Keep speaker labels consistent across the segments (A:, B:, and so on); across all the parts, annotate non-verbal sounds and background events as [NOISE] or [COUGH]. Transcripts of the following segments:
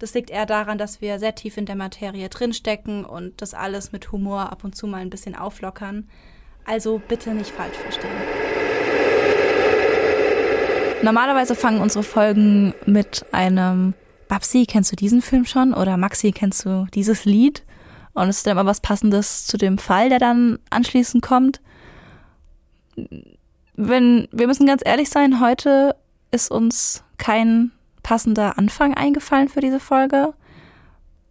A: Das liegt eher daran, dass wir sehr tief in der Materie drinstecken und das alles mit Humor ab und zu mal ein bisschen auflockern. Also bitte nicht falsch verstehen. Normalerweise fangen unsere Folgen mit einem Babsi, kennst du diesen Film schon? Oder Maxi, kennst du dieses Lied? Und es ist dann immer was Passendes zu dem Fall, der dann anschließend kommt. Wenn, wir müssen ganz ehrlich sein, heute ist uns kein passender Anfang eingefallen für diese Folge,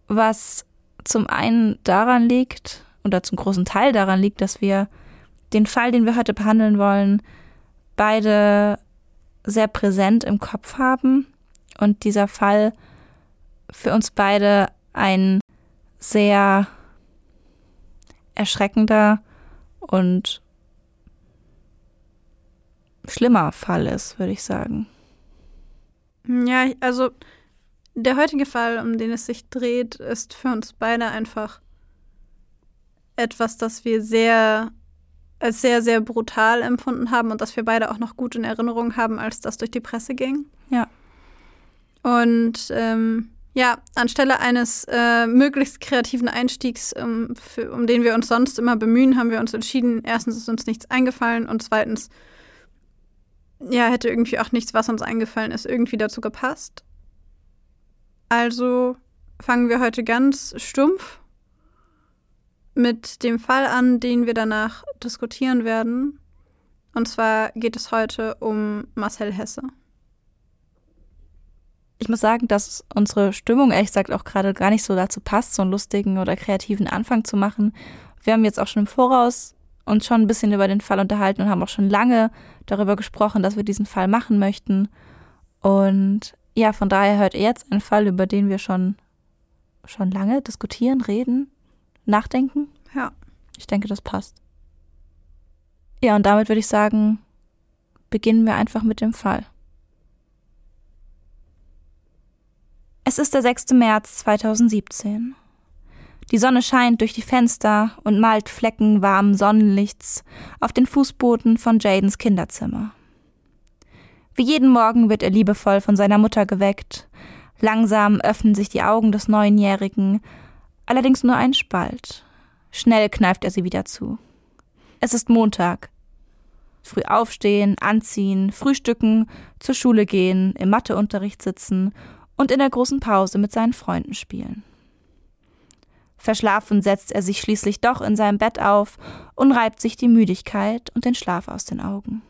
A: was zum einen daran liegt, oder zum großen Teil daran liegt, dass wir den Fall, den wir heute behandeln wollen, beide sehr präsent im Kopf haben und dieser Fall für uns beide ein sehr erschreckender und schlimmer Fall ist, würde ich sagen.
B: Ja, also der heutige Fall, um den es sich dreht, ist für uns beide einfach etwas, das wir sehr als sehr, sehr brutal empfunden haben und das wir beide auch noch gut in Erinnerung haben, als das durch die Presse ging.
A: Ja.
B: Und ähm, ja, anstelle eines äh, möglichst kreativen Einstiegs, um, für, um den wir uns sonst immer bemühen, haben wir uns entschieden, erstens ist uns nichts eingefallen und zweitens ja, hätte irgendwie auch nichts, was uns eingefallen ist, irgendwie dazu gepasst. Also fangen wir heute ganz stumpf mit dem Fall an, den wir danach diskutieren werden. Und zwar geht es heute um Marcel Hesse.
A: Ich muss sagen, dass unsere Stimmung ehrlich gesagt auch gerade gar nicht so dazu passt, so einen lustigen oder kreativen Anfang zu machen. Wir haben jetzt auch schon im Voraus uns schon ein bisschen über den Fall unterhalten und haben auch schon lange darüber gesprochen, dass wir diesen Fall machen möchten. Und ja, von daher hört ihr jetzt einen Fall, über den wir schon, schon lange diskutieren, reden, nachdenken.
B: Ja.
A: Ich denke, das passt. Ja, und damit würde ich sagen, beginnen wir einfach mit dem Fall. Es ist der 6. März 2017. Die Sonne scheint durch die Fenster und malt Flecken warmen Sonnenlichts auf den Fußboden von Jadens Kinderzimmer. Wie jeden Morgen wird er liebevoll von seiner Mutter geweckt. Langsam öffnen sich die Augen des Neunjährigen, allerdings nur ein Spalt. Schnell kneift er sie wieder zu. Es ist Montag. Früh aufstehen, anziehen, frühstücken, zur Schule gehen, im Matheunterricht sitzen und in der großen Pause mit seinen Freunden spielen. Verschlafen setzt er sich schließlich doch in seinem Bett auf und reibt sich die Müdigkeit und den Schlaf aus den Augen.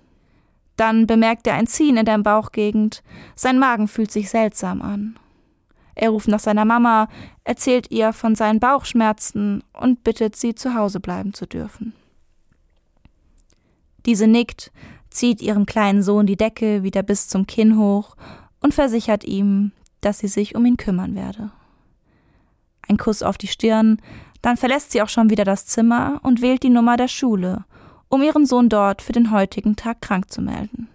A: Dann bemerkt er ein Ziehen in der Bauchgegend, sein Magen fühlt sich seltsam an. Er ruft nach seiner Mama, erzählt ihr von seinen Bauchschmerzen und bittet sie, zu Hause bleiben zu dürfen. Diese nickt, zieht ihrem kleinen Sohn die Decke wieder bis zum Kinn hoch und versichert ihm, dass sie sich um ihn kümmern werde ein Kuss auf die Stirn, dann verlässt sie auch schon wieder das Zimmer und wählt die Nummer der Schule, um ihren Sohn dort für den heutigen Tag krank zu melden.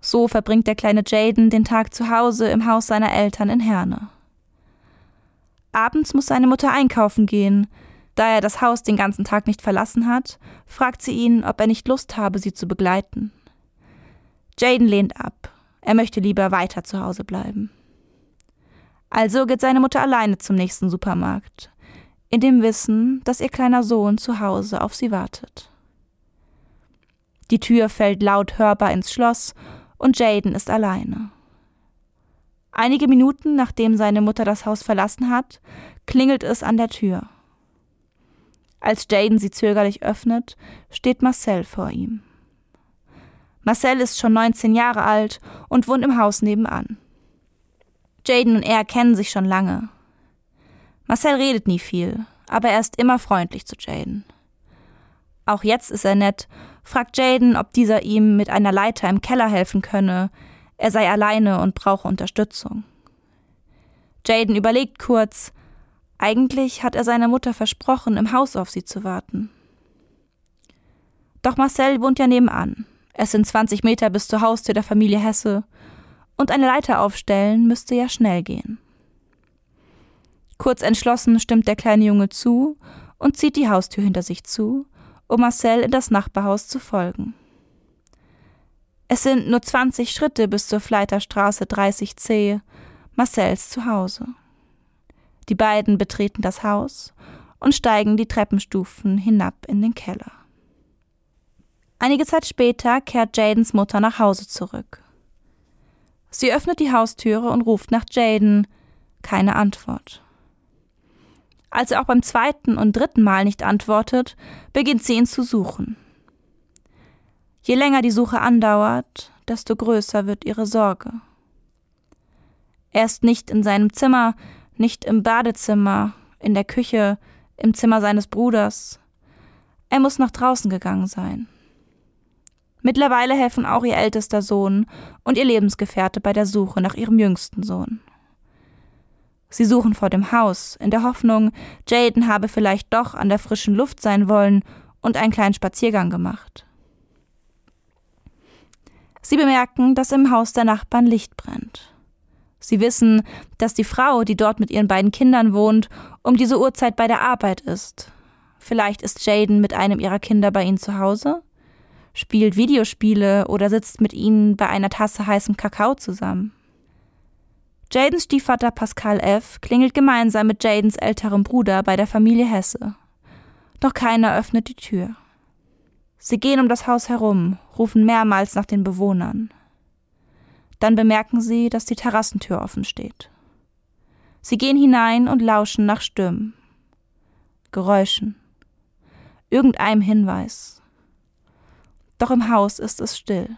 A: So verbringt der kleine Jaden den Tag zu Hause im Haus seiner Eltern in Herne. Abends muss seine Mutter einkaufen gehen. Da er das Haus den ganzen Tag nicht verlassen hat, fragt sie ihn, ob er nicht Lust habe, sie zu begleiten. Jaden lehnt ab. Er möchte lieber weiter zu Hause bleiben. Also geht seine Mutter alleine zum nächsten Supermarkt, in dem Wissen, dass ihr kleiner Sohn zu Hause auf sie wartet. Die Tür fällt laut hörbar ins Schloss und Jaden ist alleine. Einige Minuten nachdem seine Mutter das Haus verlassen hat, klingelt es an der Tür. Als Jaden sie zögerlich öffnet, steht Marcel vor ihm. Marcel ist schon 19 Jahre alt und wohnt im Haus nebenan. Jaden und er kennen sich schon lange. Marcel redet nie viel, aber er ist immer freundlich zu Jaden. Auch jetzt ist er nett, fragt Jaden, ob dieser ihm mit einer Leiter im Keller helfen könne. Er sei alleine und brauche Unterstützung. Jaden überlegt kurz. Eigentlich hat er seiner Mutter versprochen, im Haus auf sie zu warten. Doch Marcel wohnt ja nebenan. Es sind 20 Meter bis zur Haustür der Familie Hesse. Und eine Leiter aufstellen müsste ja schnell gehen. Kurz entschlossen stimmt der kleine Junge zu und zieht die Haustür hinter sich zu, um Marcel in das Nachbarhaus zu folgen. Es sind nur 20 Schritte bis zur Fleiterstraße 30c, Marcells Zuhause. Die beiden betreten das Haus und steigen die Treppenstufen hinab in den Keller. Einige Zeit später kehrt Jadens Mutter nach Hause zurück. Sie öffnet die Haustüre und ruft nach Jaden. Keine Antwort. Als er auch beim zweiten und dritten Mal nicht antwortet, beginnt sie ihn zu suchen. Je länger die Suche andauert, desto größer wird ihre Sorge. Er ist nicht in seinem Zimmer, nicht im Badezimmer, in der Küche, im Zimmer seines Bruders. Er muss nach draußen gegangen sein. Mittlerweile helfen auch ihr ältester Sohn und ihr Lebensgefährte bei der Suche nach ihrem jüngsten Sohn. Sie suchen vor dem Haus, in der Hoffnung, Jaden habe vielleicht doch an der frischen Luft sein wollen und einen kleinen Spaziergang gemacht. Sie bemerken, dass im Haus der Nachbarn Licht brennt. Sie wissen, dass die Frau, die dort mit ihren beiden Kindern wohnt, um diese Uhrzeit bei der Arbeit ist. Vielleicht ist Jaden mit einem ihrer Kinder bei ihnen zu Hause, spielt Videospiele oder sitzt mit ihnen bei einer Tasse heißem Kakao zusammen. Jadens Stiefvater Pascal F. klingelt gemeinsam mit Jadens älterem Bruder bei der Familie Hesse. Doch keiner öffnet die Tür. Sie gehen um das Haus herum, rufen mehrmals nach den Bewohnern. Dann bemerken sie, dass die Terrassentür offen steht. Sie gehen hinein und lauschen nach Stimmen, Geräuschen, irgendeinem Hinweis. Doch im Haus ist es still,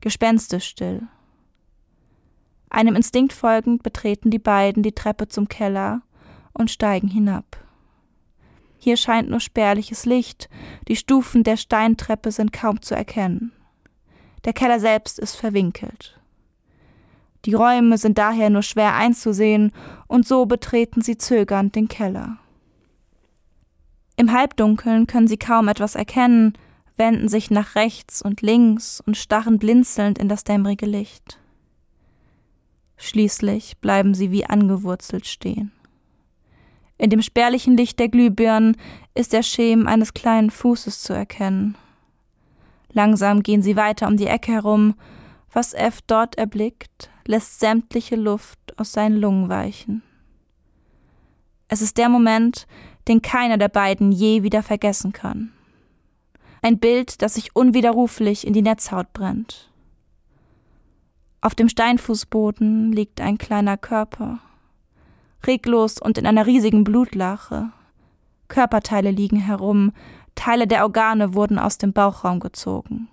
A: gespenstisch still. Einem Instinkt folgend betreten die beiden die Treppe zum Keller und steigen hinab. Hier scheint nur spärliches Licht, die Stufen der Steintreppe sind kaum zu erkennen. Der Keller selbst ist verwinkelt. Die Räume sind daher nur schwer einzusehen, und so betreten sie zögernd den Keller. Im Halbdunkeln können sie kaum etwas erkennen, wenden sich nach rechts und links und starren blinzelnd in das dämmerige Licht. Schließlich bleiben sie wie angewurzelt stehen. In dem spärlichen Licht der Glühbirnen ist der Schemen eines kleinen Fußes zu erkennen, Langsam gehen sie weiter um die Ecke herum. Was F dort erblickt, lässt sämtliche Luft aus seinen Lungen weichen. Es ist der Moment, den keiner der beiden je wieder vergessen kann. Ein Bild, das sich unwiderruflich in die Netzhaut brennt. Auf dem Steinfußboden liegt ein kleiner Körper, reglos und in einer riesigen Blutlache. Körperteile liegen herum, Teile der Organe wurden aus dem Bauchraum gezogen.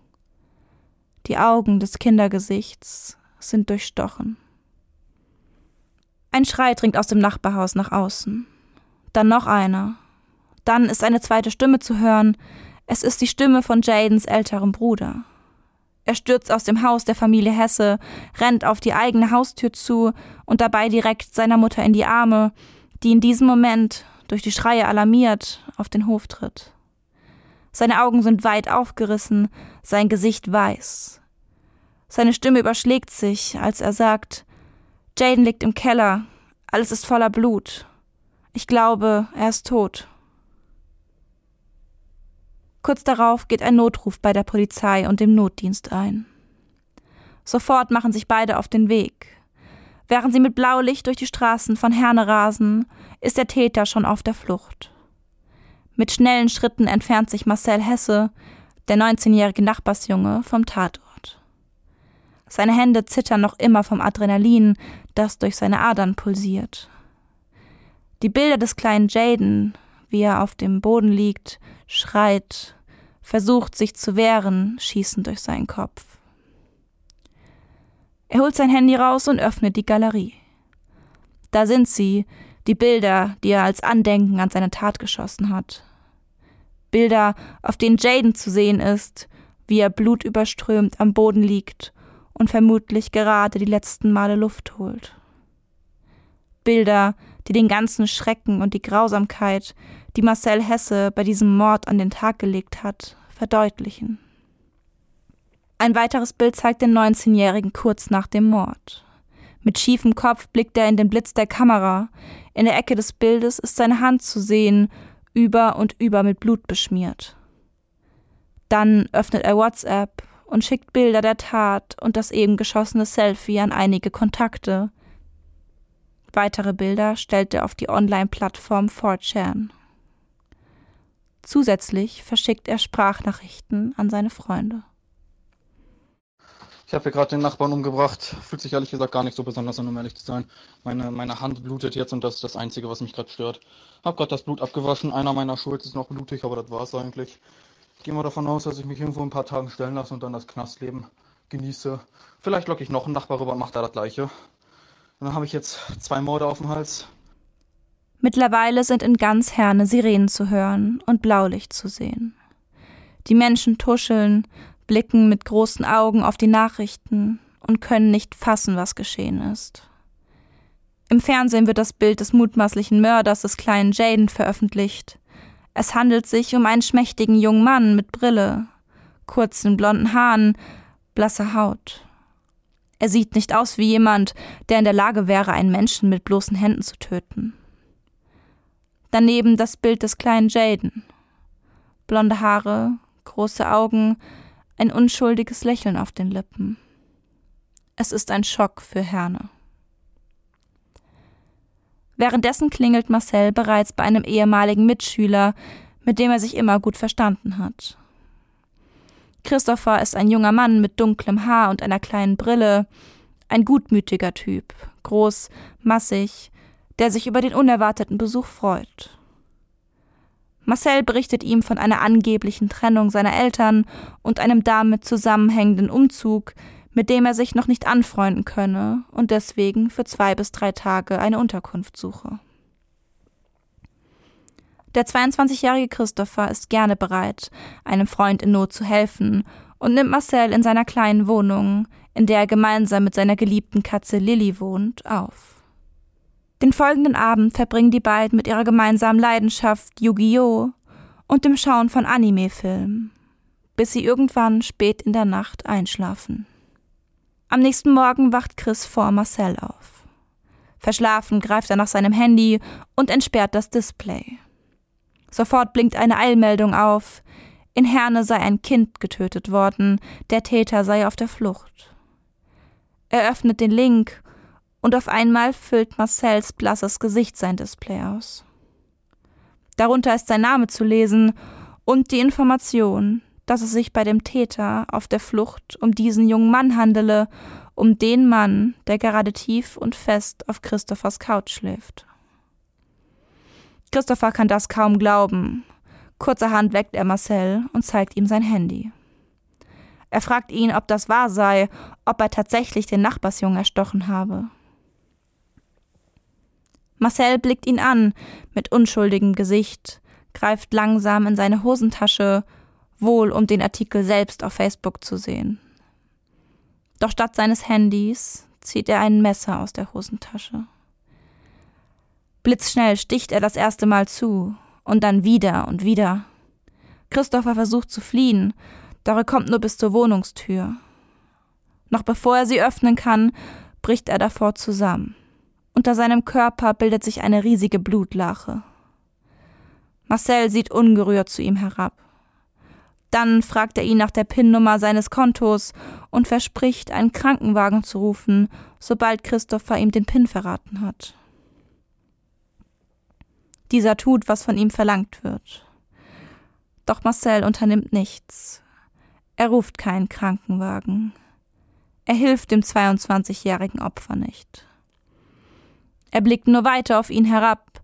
A: Die Augen des Kindergesichts sind durchstochen. Ein Schrei dringt aus dem Nachbarhaus nach außen. Dann noch einer. Dann ist eine zweite Stimme zu hören. Es ist die Stimme von Jadens älterem Bruder. Er stürzt aus dem Haus der Familie Hesse, rennt auf die eigene Haustür zu und dabei direkt seiner Mutter in die Arme, die in diesem Moment, durch die Schreie alarmiert, auf den Hof tritt. Seine Augen sind weit aufgerissen, sein Gesicht weiß. Seine Stimme überschlägt sich, als er sagt, Jaden liegt im Keller, alles ist voller Blut. Ich glaube, er ist tot. Kurz darauf geht ein Notruf bei der Polizei und dem Notdienst ein. Sofort machen sich beide auf den Weg. Während sie mit Blaulicht durch die Straßen von Herne rasen, ist der Täter schon auf der Flucht. Mit schnellen Schritten entfernt sich Marcel Hesse, der 19-jährige Nachbarsjunge, vom Tatort. Seine Hände zittern noch immer vom Adrenalin, das durch seine Adern pulsiert. Die Bilder des kleinen Jaden, wie er auf dem Boden liegt, schreit, versucht sich zu wehren, schießen durch seinen Kopf. Er holt sein Handy raus und öffnet die Galerie. Da sind sie, die Bilder, die er als Andenken an seine Tat geschossen hat. Bilder, auf denen Jaden zu sehen ist, wie er blutüberströmt am Boden liegt und vermutlich gerade die letzten Male Luft holt. Bilder, die den ganzen Schrecken und die Grausamkeit, die Marcel Hesse bei diesem Mord an den Tag gelegt hat, verdeutlichen. Ein weiteres Bild zeigt den 19-Jährigen kurz nach dem Mord. Mit schiefem Kopf blickt er in den Blitz der Kamera. In der Ecke des Bildes ist seine Hand zu sehen, über und über mit Blut beschmiert. Dann öffnet er WhatsApp und schickt Bilder der Tat und das eben geschossene Selfie an einige Kontakte. Weitere Bilder stellt er auf die Online-Plattform 4chan. Zusätzlich verschickt er Sprachnachrichten an seine Freunde.
C: Ich habe hier gerade den Nachbarn umgebracht. Fühlt sich ehrlich gesagt gar nicht so besonders an, um ehrlich zu sein. Meine, meine Hand blutet jetzt und das ist das Einzige, was mich gerade stört. Hab gerade das Blut abgewaschen. Einer meiner Schulz ist noch blutig, aber das war's eigentlich. Ich gehe mal davon aus, dass ich mich irgendwo ein paar Tagen stellen lasse und dann das Knastleben genieße. Vielleicht locke ich noch einen Nachbar rüber und mache da das Gleiche. Und dann habe ich jetzt zwei Morde auf dem Hals.
A: Mittlerweile sind in ganz Herne Sirenen zu hören und Blaulicht zu sehen. Die Menschen tuscheln, blicken mit großen Augen auf die Nachrichten und können nicht fassen, was geschehen ist. Im Fernsehen wird das Bild des mutmaßlichen Mörders des kleinen Jaden veröffentlicht. Es handelt sich um einen schmächtigen jungen Mann mit Brille, kurzen blonden Haaren, blasser Haut. Er sieht nicht aus wie jemand, der in der Lage wäre, einen Menschen mit bloßen Händen zu töten. Daneben das Bild des kleinen Jaden. Blonde Haare, große Augen, ein unschuldiges Lächeln auf den Lippen. Es ist ein Schock für Herne. Währenddessen klingelt Marcel bereits bei einem ehemaligen Mitschüler, mit dem er sich immer gut verstanden hat. Christopher ist ein junger Mann mit dunklem Haar und einer kleinen Brille, ein gutmütiger Typ, groß, massig, der sich über den unerwarteten Besuch freut. Marcel berichtet ihm von einer angeblichen Trennung seiner Eltern und einem damit zusammenhängenden Umzug, mit dem er sich noch nicht anfreunden könne und deswegen für zwei bis drei Tage eine Unterkunft suche. Der 22-jährige Christopher ist gerne bereit, einem Freund in Not zu helfen und nimmt Marcel in seiner kleinen Wohnung, in der er gemeinsam mit seiner geliebten Katze Lilly wohnt, auf. Den folgenden Abend verbringen die beiden mit ihrer gemeinsamen Leidenschaft Yu-Gi-Oh! und dem Schauen von Anime-Filmen, bis sie irgendwann spät in der Nacht einschlafen. Am nächsten Morgen wacht Chris vor Marcel auf. Verschlafen greift er nach seinem Handy und entsperrt das Display. Sofort blinkt eine Eilmeldung auf. In Herne sei ein Kind getötet worden, der Täter sei auf der Flucht. Er öffnet den Link und auf einmal füllt Marcells blasses Gesicht sein Display aus. Darunter ist sein Name zu lesen und die Information, dass es sich bei dem Täter auf der Flucht um diesen jungen Mann handele, um den Mann, der gerade tief und fest auf Christophers Couch schläft. Christopher kann das kaum glauben. Kurzerhand weckt er Marcel und zeigt ihm sein Handy. Er fragt ihn, ob das wahr sei, ob er tatsächlich den Nachbarsjungen erstochen habe. Marcel blickt ihn an, mit unschuldigem Gesicht, greift langsam in seine Hosentasche, wohl um den Artikel selbst auf Facebook zu sehen. Doch statt seines Handys zieht er ein Messer aus der Hosentasche. Blitzschnell sticht er das erste Mal zu und dann wieder und wieder. Christopher versucht zu fliehen, doch er kommt nur bis zur Wohnungstür. Noch bevor er sie öffnen kann, bricht er davor zusammen. Unter seinem Körper bildet sich eine riesige Blutlache. Marcel sieht ungerührt zu ihm herab. Dann fragt er ihn nach der PIN-Nummer seines Kontos und verspricht, einen Krankenwagen zu rufen, sobald Christopher ihm den PIN verraten hat. Dieser tut, was von ihm verlangt wird. Doch Marcel unternimmt nichts. Er ruft keinen Krankenwagen. Er hilft dem 22-jährigen Opfer nicht. Er blickt nur weiter auf ihn herab,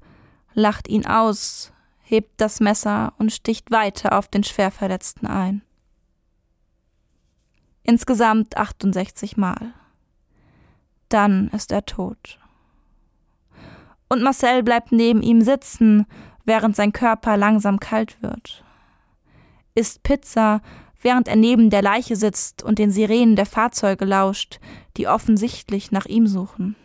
A: lacht ihn aus, hebt das Messer und sticht weiter auf den Schwerverletzten ein. Insgesamt 68 Mal. Dann ist er tot. Und Marcel bleibt neben ihm sitzen, während sein Körper langsam kalt wird. Isst Pizza, während er neben der Leiche sitzt und den Sirenen der Fahrzeuge lauscht, die offensichtlich nach ihm suchen.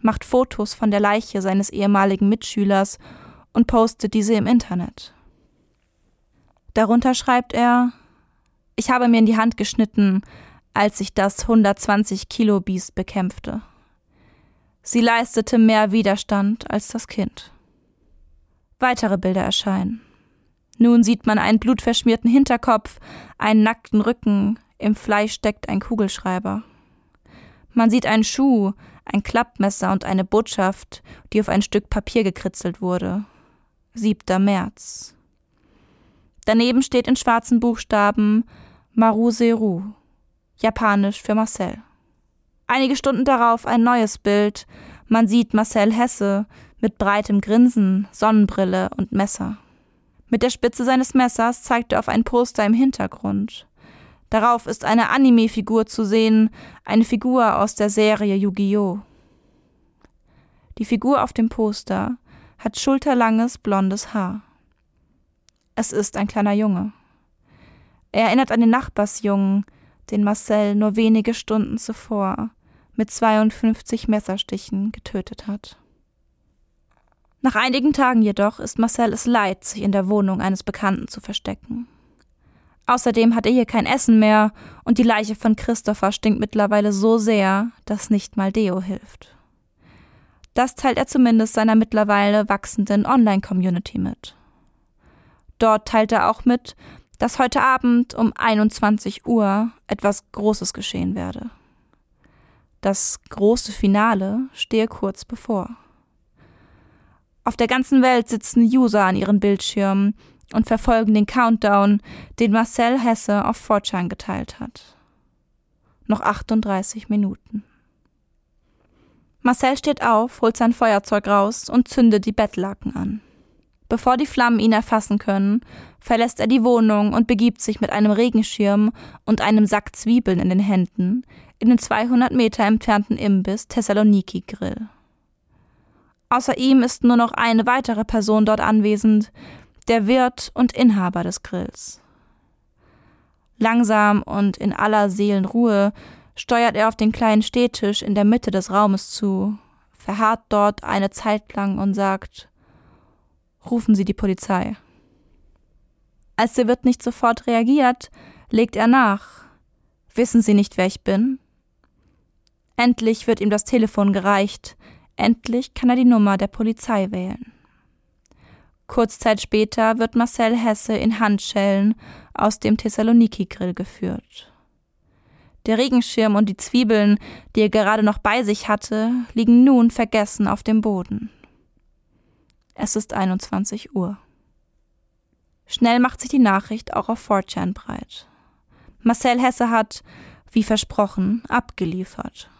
A: Macht Fotos von der Leiche seines ehemaligen Mitschülers und postet diese im Internet. Darunter schreibt er, ich habe mir in die Hand geschnitten, als ich das 120 Kilo Biest bekämpfte. Sie leistete mehr Widerstand als das Kind. Weitere Bilder erscheinen. Nun sieht man einen blutverschmierten Hinterkopf, einen nackten Rücken, im Fleisch steckt ein Kugelschreiber. Man sieht einen Schuh, ein Klappmesser und eine Botschaft, die auf ein Stück Papier gekritzelt wurde. 7. März. Daneben steht in schwarzen Buchstaben Maru Seru, japanisch für Marcel. Einige Stunden darauf ein neues Bild. Man sieht Marcel Hesse mit breitem Grinsen, Sonnenbrille und Messer. Mit der Spitze seines Messers zeigt er auf ein Poster im Hintergrund. Darauf ist eine Anime-Figur zu sehen, eine Figur aus der Serie Yu-Gi-Oh! Die Figur auf dem Poster hat schulterlanges blondes Haar. Es ist ein kleiner Junge. Er erinnert an den Nachbarsjungen, den Marcel nur wenige Stunden zuvor mit 52 Messerstichen getötet hat. Nach einigen Tagen jedoch ist Marcel es leid, sich in der Wohnung eines Bekannten zu verstecken. Außerdem hat er hier kein Essen mehr und die Leiche von Christopher stinkt mittlerweile so sehr, dass nicht mal Deo hilft. Das teilt er zumindest seiner mittlerweile wachsenden Online-Community mit. Dort teilt er auch mit, dass heute Abend um 21 Uhr etwas Großes geschehen werde. Das große Finale stehe kurz bevor. Auf der ganzen Welt sitzen User an ihren Bildschirmen und verfolgen den Countdown, den Marcel Hesse auf Fortran geteilt hat. Noch 38 Minuten. Marcel steht auf, holt sein Feuerzeug raus und zündet die Bettlaken an. Bevor die Flammen ihn erfassen können, verlässt er die Wohnung und begibt sich mit einem Regenschirm und einem Sack Zwiebeln in den Händen in den 200 Meter entfernten Imbiss Thessaloniki Grill. Außer ihm ist nur noch eine weitere Person dort anwesend, der Wirt und Inhaber des Grills. Langsam und in aller Seelenruhe steuert er auf den kleinen Stehtisch in der Mitte des Raumes zu, verharrt dort eine Zeit lang und sagt Rufen Sie die Polizei. Als der Wirt nicht sofort reagiert, legt er nach. Wissen Sie nicht, wer ich bin? Endlich wird ihm das Telefon gereicht, endlich kann er die Nummer der Polizei wählen. Kurz Zeit später wird Marcel Hesse in Handschellen aus dem Thessaloniki-Grill geführt. Der Regenschirm und die Zwiebeln, die er gerade noch bei sich hatte, liegen nun vergessen auf dem Boden. Es ist 21 Uhr. Schnell macht sich die Nachricht auch auf 4chan breit. Marcel Hesse hat, wie versprochen, abgeliefert.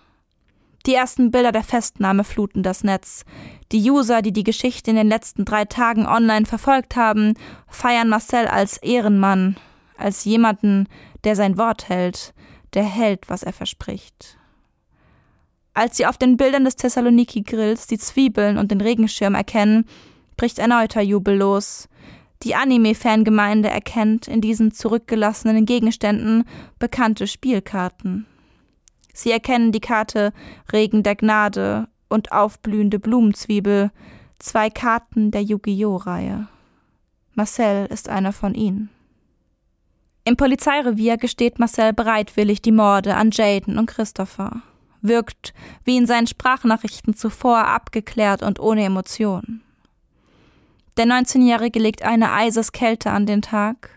A: Die ersten Bilder der Festnahme fluten das Netz. Die User, die die Geschichte in den letzten drei Tagen online verfolgt haben, feiern Marcel als Ehrenmann, als jemanden, der sein Wort hält, der hält, was er verspricht. Als sie auf den Bildern des Thessaloniki-Grills die Zwiebeln und den Regenschirm erkennen, bricht erneuter Jubel los. Die Anime-Fangemeinde erkennt in diesen zurückgelassenen Gegenständen bekannte Spielkarten. Sie erkennen die Karte Regen der Gnade und aufblühende Blumenzwiebel, zwei Karten der Yu-Gi-Oh! Reihe. Marcel ist einer von ihnen. Im Polizeirevier gesteht Marcel bereitwillig die Morde an Jaden und Christopher. Wirkt, wie in seinen Sprachnachrichten zuvor, abgeklärt und ohne Emotionen. Der 19-Jährige legt eine Eiseskälte an den Tag,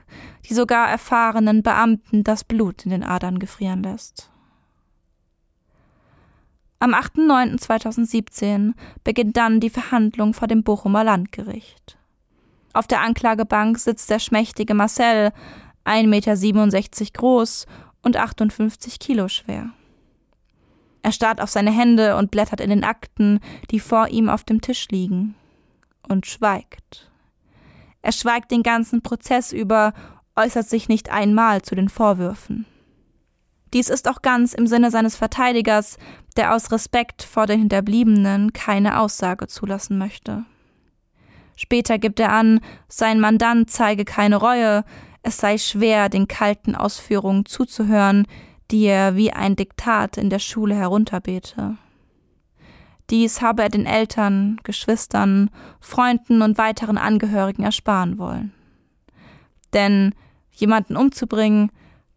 A: die sogar erfahrenen Beamten das Blut in den Adern gefrieren lässt. Am 8.9.2017 beginnt dann die Verhandlung vor dem Bochumer Landgericht. Auf der Anklagebank sitzt der schmächtige Marcel, 1,67 Meter groß und 58 Kilo schwer. Er starrt auf seine Hände und blättert in den Akten, die vor ihm auf dem Tisch liegen, und schweigt. Er schweigt den ganzen Prozess über, äußert sich nicht einmal zu den Vorwürfen. Dies ist auch ganz im Sinne seines Verteidigers, der aus Respekt vor den Hinterbliebenen keine Aussage zulassen möchte. Später gibt er an, sein Mandant zeige keine Reue, es sei schwer, den kalten Ausführungen zuzuhören, die er wie ein Diktat in der Schule herunterbete. Dies habe er den Eltern, Geschwistern, Freunden und weiteren Angehörigen ersparen wollen. Denn jemanden umzubringen,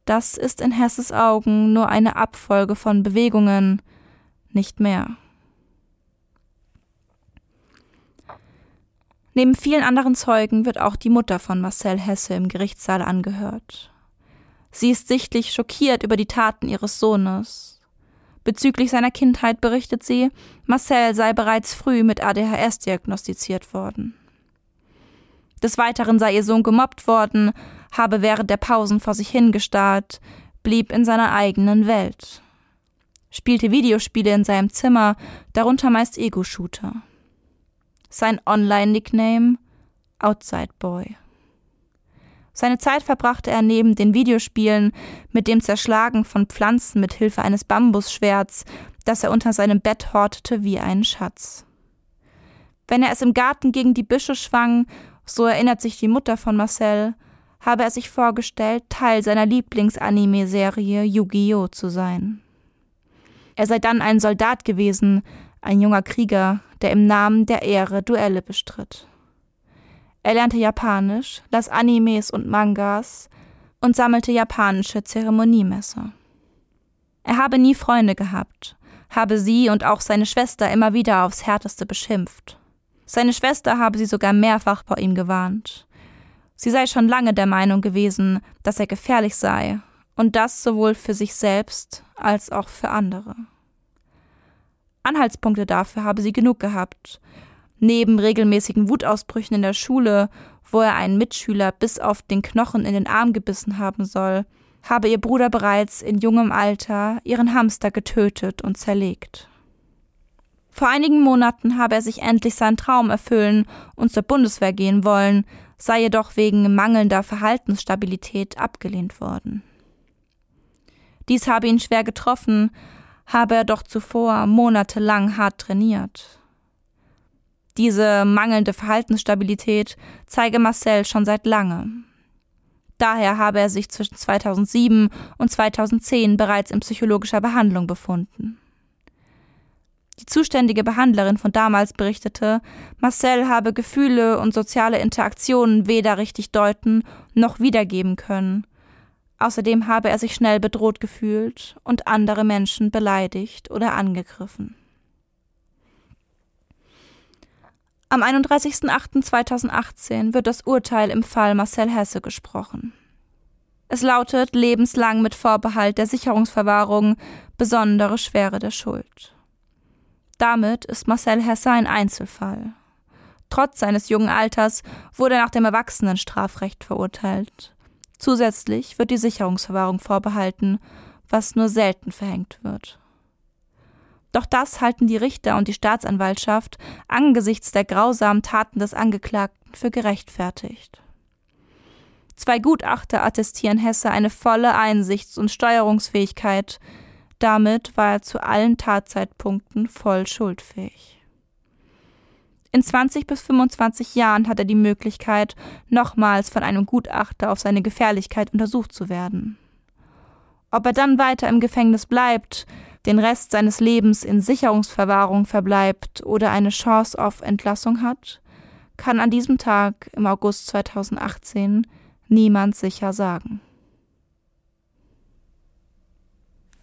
A: das ist in Hesses Augen nur eine Abfolge von Bewegungen, nicht mehr. Neben vielen anderen Zeugen wird auch die Mutter von Marcel Hesse im Gerichtssaal angehört. Sie ist sichtlich schockiert über die Taten ihres Sohnes. Bezüglich seiner Kindheit berichtet sie, Marcel sei bereits früh mit ADHS diagnostiziert worden. Des Weiteren sei ihr Sohn gemobbt worden, habe während der Pausen vor sich hingestarrt, blieb in seiner eigenen Welt. Spielte Videospiele in seinem Zimmer, darunter meist Ego-Shooter sein Online-Nickname Outside Boy. Seine Zeit verbrachte er neben den Videospielen mit dem Zerschlagen von Pflanzen mit Hilfe eines Bambusschwerts, das er unter seinem Bett hortete wie einen Schatz. Wenn er es im Garten gegen die Büsche schwang, so erinnert sich die Mutter von Marcel, habe er sich vorgestellt, Teil seiner Lieblingsanime-Serie Yu-Gi-Oh! zu sein. Er sei dann ein Soldat gewesen, ein junger Krieger, der im Namen der Ehre Duelle bestritt. Er lernte Japanisch, las Animes und Mangas und sammelte japanische Zeremoniemesser. Er habe nie Freunde gehabt, habe sie und auch seine Schwester immer wieder aufs härteste beschimpft. Seine Schwester habe sie sogar mehrfach vor ihm gewarnt. Sie sei schon lange der Meinung gewesen, dass er gefährlich sei, und das sowohl für sich selbst als auch für andere. Anhaltspunkte dafür habe sie genug gehabt. Neben regelmäßigen Wutausbrüchen in der Schule, wo er einen Mitschüler bis auf den Knochen in den Arm gebissen haben soll, habe ihr Bruder bereits in jungem Alter ihren Hamster getötet und zerlegt. Vor einigen Monaten habe er sich endlich seinen Traum erfüllen und zur Bundeswehr gehen wollen, sei jedoch wegen mangelnder Verhaltensstabilität abgelehnt worden. Dies habe ihn schwer getroffen, habe er doch zuvor monatelang hart trainiert. Diese mangelnde Verhaltensstabilität zeige Marcel schon seit lange. Daher habe er sich zwischen 2007 und 2010 bereits in psychologischer Behandlung befunden. Die zuständige Behandlerin von damals berichtete, Marcel habe Gefühle und soziale Interaktionen weder richtig deuten noch wiedergeben können Außerdem habe er sich schnell bedroht gefühlt und andere Menschen beleidigt oder angegriffen. Am 31.08.2018 wird das Urteil im Fall Marcel Hesse gesprochen. Es lautet lebenslang mit Vorbehalt der Sicherungsverwahrung besondere Schwere der Schuld. Damit ist Marcel Hesse ein Einzelfall. Trotz seines jungen Alters wurde er nach dem Erwachsenenstrafrecht verurteilt. Zusätzlich wird die Sicherungsverwahrung vorbehalten, was nur selten verhängt wird. Doch das halten die Richter und die Staatsanwaltschaft angesichts der grausamen Taten des Angeklagten für gerechtfertigt. Zwei Gutachter attestieren Hesse eine volle Einsichts- und Steuerungsfähigkeit. Damit war er zu allen Tatzeitpunkten voll schuldfähig. In 20 bis 25 Jahren hat er die Möglichkeit, nochmals von einem Gutachter auf seine Gefährlichkeit untersucht zu werden. Ob er dann weiter im Gefängnis bleibt, den Rest seines Lebens in Sicherungsverwahrung verbleibt oder eine Chance auf Entlassung hat, kann an diesem Tag im August 2018 niemand sicher sagen.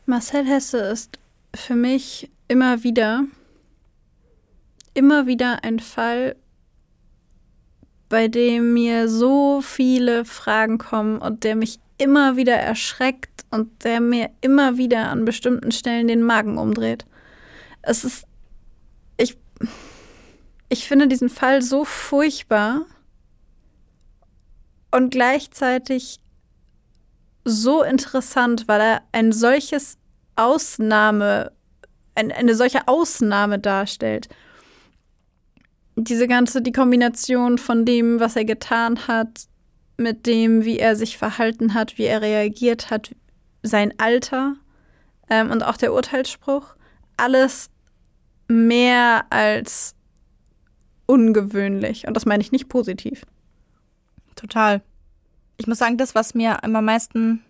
B: Marcel Hesse ist für mich immer wieder immer wieder ein Fall, bei dem mir so viele Fragen kommen und der mich immer wieder erschreckt und der mir immer wieder an bestimmten Stellen den Magen umdreht. Es ist. Ich. Ich finde diesen Fall so furchtbar und gleichzeitig so interessant, weil er ein solches Ausnahme, ein, eine solche Ausnahme darstellt diese ganze, die Kombination von dem, was er getan hat, mit dem, wie er sich verhalten hat, wie er reagiert hat, sein Alter ähm, und auch der Urteilsspruch, alles mehr als ungewöhnlich. Und das meine ich nicht positiv.
A: Total. Ich muss sagen, das, was mir am meisten,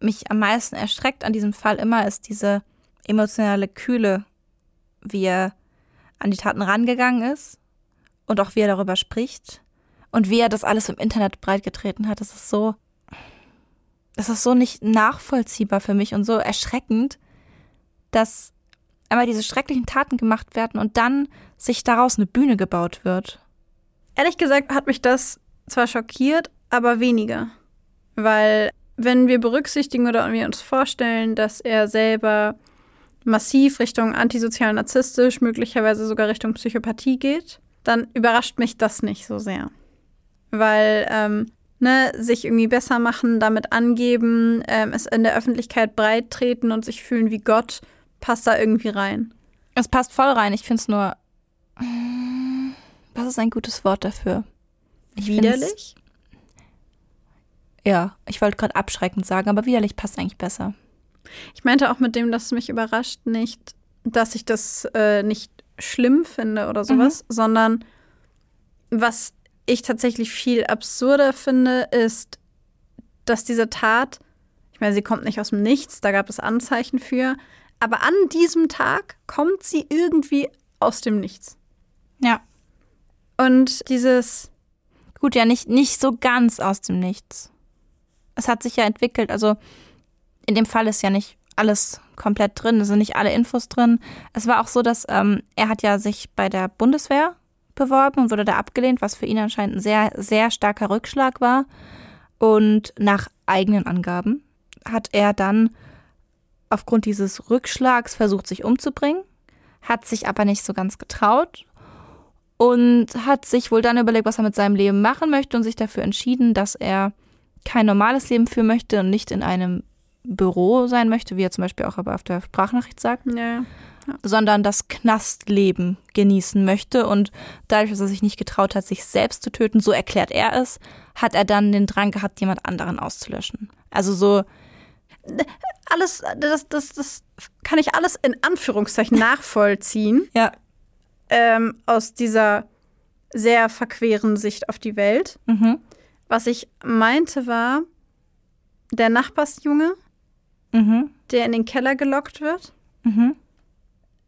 A: mich am meisten erschreckt an diesem Fall immer, ist diese emotionale Kühle, wie er an die Taten rangegangen ist und auch wie er darüber spricht und wie er das alles im Internet breitgetreten hat. Das ist so, das ist so nicht nachvollziehbar für mich und so erschreckend, dass einmal diese schrecklichen Taten gemacht werden und dann sich daraus eine Bühne gebaut wird.
B: Ehrlich gesagt hat mich das zwar schockiert, aber weniger. Weil, wenn wir berücksichtigen oder wir uns vorstellen, dass er selber massiv Richtung antisozial narzisstisch, möglicherweise sogar Richtung Psychopathie geht, dann überrascht mich das nicht so sehr. Weil, ähm, ne, sich irgendwie besser machen, damit angeben, ähm, es in der Öffentlichkeit breit treten und sich fühlen wie Gott, passt da irgendwie rein.
A: Es passt voll rein. Ich finde es nur. Was ist ein gutes Wort dafür?
B: Ich widerlich?
A: Ja, ich wollte gerade abschreckend sagen, aber widerlich passt eigentlich besser.
B: Ich meinte auch mit dem, dass es mich überrascht, nicht, dass ich das äh, nicht schlimm finde oder sowas, mhm. sondern was ich tatsächlich viel absurder finde, ist, dass diese Tat, ich meine, sie kommt nicht aus dem Nichts, da gab es Anzeichen für, aber an diesem Tag kommt sie irgendwie aus dem Nichts.
A: Ja.
B: Und dieses.
A: Gut, ja, nicht, nicht so ganz aus dem Nichts. Es hat sich ja entwickelt, also in dem Fall ist ja nicht alles komplett drin, es sind nicht alle Infos drin. Es war auch so, dass ähm, er hat ja sich bei der Bundeswehr beworben und wurde da abgelehnt, was für ihn anscheinend ein sehr, sehr starker Rückschlag war. Und nach eigenen Angaben hat er dann aufgrund dieses Rückschlags versucht, sich umzubringen, hat sich aber nicht so ganz getraut und hat sich wohl dann überlegt, was er mit seinem Leben machen möchte und sich dafür entschieden, dass er kein normales Leben führen möchte und nicht in einem Büro sein möchte, wie er zum Beispiel auch aber auf der Sprachnachricht sagt,
B: ja.
A: Sondern das Knastleben genießen möchte. Und dadurch, dass er sich nicht getraut hat, sich selbst zu töten, so erklärt er es, hat er dann den Drang gehabt, jemand anderen auszulöschen. Also so.
B: Alles, das, das, das kann ich alles in Anführungszeichen nachvollziehen. [LAUGHS]
A: ja.
B: Ähm, aus dieser sehr verqueren Sicht auf die Welt.
A: Mhm.
B: Was ich meinte war, der Nachbarsjunge,
A: mhm.
B: der in den Keller gelockt wird.
A: Mhm.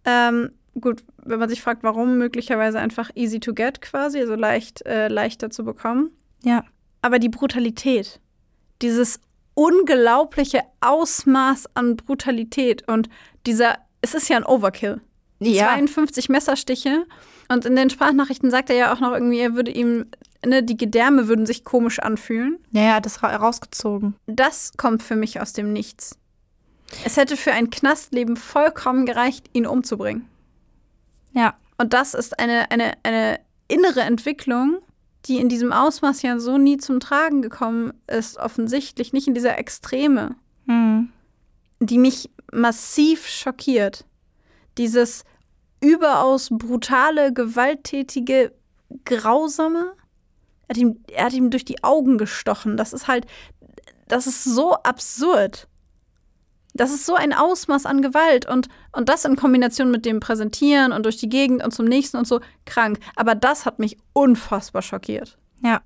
B: Ähm, gut, wenn man sich fragt, warum, möglicherweise einfach easy to get quasi, also leicht, äh, leichter zu bekommen.
A: Ja.
B: Aber die Brutalität, dieses unglaubliche Ausmaß an Brutalität und dieser, es ist ja ein Overkill.
A: Ja.
B: 52 Messerstiche. Und in den Sprachnachrichten sagt er ja auch noch irgendwie, er würde ihm, ne, die Gedärme würden sich komisch anfühlen.
A: Ja, ja, das ra rausgezogen.
B: Das kommt für mich aus dem Nichts. Es hätte für ein Knastleben vollkommen gereicht, ihn umzubringen.
A: Ja.
B: Und das ist eine, eine, eine innere Entwicklung, die in diesem Ausmaß ja so nie zum Tragen gekommen ist, offensichtlich, nicht in dieser Extreme,
A: Mhm.
B: die mich massiv schockiert. Dieses überaus brutale, gewalttätige, grausame. Er hat, ihm, er hat ihm durch die Augen gestochen. Das ist halt, das ist so absurd. Das ist so ein Ausmaß an Gewalt und, und das in Kombination mit dem Präsentieren und durch die Gegend und zum nächsten und so krank. Aber das hat mich unfassbar schockiert.
A: Ja.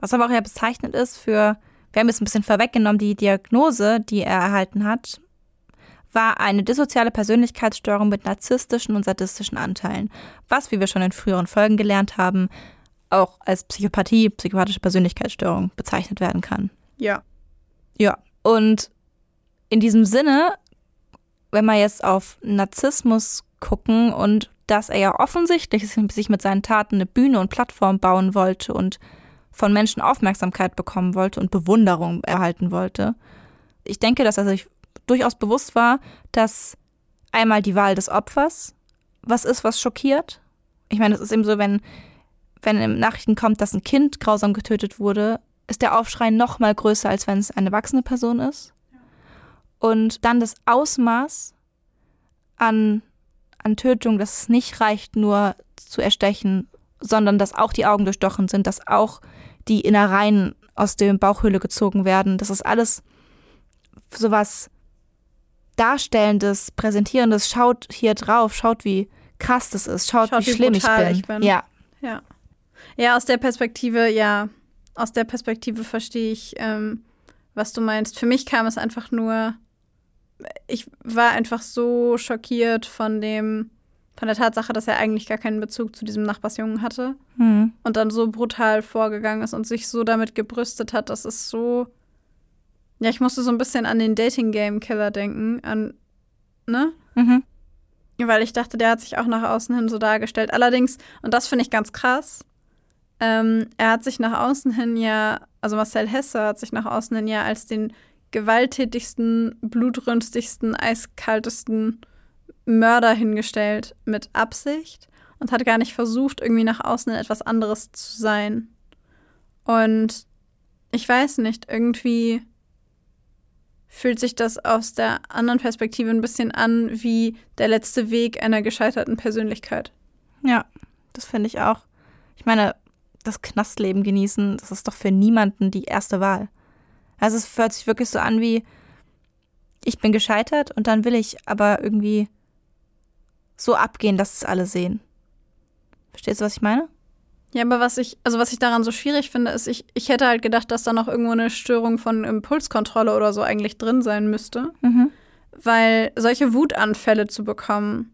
A: Was aber auch ja bezeichnet ist für, wir haben jetzt ein bisschen vorweggenommen, die Diagnose, die er erhalten hat, war eine dissoziale Persönlichkeitsstörung mit narzisstischen und sadistischen Anteilen. Was, wie wir schon in früheren Folgen gelernt haben, auch als Psychopathie, psychopathische Persönlichkeitsstörung bezeichnet werden kann.
B: Ja.
A: Ja. Und in diesem Sinne, wenn wir jetzt auf Narzissmus gucken und dass er ja offensichtlich sich mit seinen Taten eine Bühne und Plattform bauen wollte und von Menschen Aufmerksamkeit bekommen wollte und Bewunderung erhalten wollte. Ich denke, dass er sich durchaus bewusst war, dass einmal die Wahl des Opfers was ist, was schockiert. Ich meine, es ist eben so, wenn, wenn in Nachrichten kommt, dass ein Kind grausam getötet wurde, ist der Aufschrei noch mal größer, als wenn es eine erwachsene Person ist. Und dann das Ausmaß an, an Tötung, dass es nicht reicht, nur zu erstechen, sondern dass auch die Augen durchstochen sind, dass auch die Innereien aus der Bauchhöhle gezogen werden. Das ist alles sowas Darstellendes, Präsentierendes. Schaut hier drauf, schaut, wie krass das ist, schaut, schaut wie, wie schlimm ich bin. ich bin.
B: Ja. Ja. Ja, aus der Perspektive, ja, aus der Perspektive verstehe ich, ähm, was du meinst. Für mich kam es einfach nur, ich war einfach so schockiert von dem, von der Tatsache, dass er eigentlich gar keinen Bezug zu diesem Nachbarsjungen hatte mhm. und dann so brutal vorgegangen ist und sich so damit gebrüstet hat, dass es so. Ja, ich musste so ein bisschen an den Dating Game Killer denken, an, ne? Mhm. Weil ich dachte, der hat sich auch nach außen hin so dargestellt. Allerdings, und das finde ich ganz krass, ähm, er hat sich nach außen hin ja, also Marcel Hesse hat sich nach außen hin ja als den gewalttätigsten, blutrünstigsten, eiskaltesten Mörder hingestellt mit Absicht und hat gar nicht versucht, irgendwie nach außen etwas anderes zu sein. Und ich weiß nicht, irgendwie fühlt sich das aus der anderen Perspektive ein bisschen an wie der letzte Weg einer gescheiterten Persönlichkeit.
A: Ja, das finde ich auch. Ich meine, das Knastleben genießen, das ist doch für niemanden die erste Wahl. Also es hört sich wirklich so an wie, ich bin gescheitert und dann will ich aber irgendwie so abgehen, dass es alle sehen. Verstehst du, was ich meine?
B: Ja, aber was ich, also was ich daran so schwierig finde, ist, ich, ich hätte halt gedacht, dass da noch irgendwo eine Störung von Impulskontrolle oder so eigentlich drin sein müsste. Mhm. Weil solche Wutanfälle zu bekommen,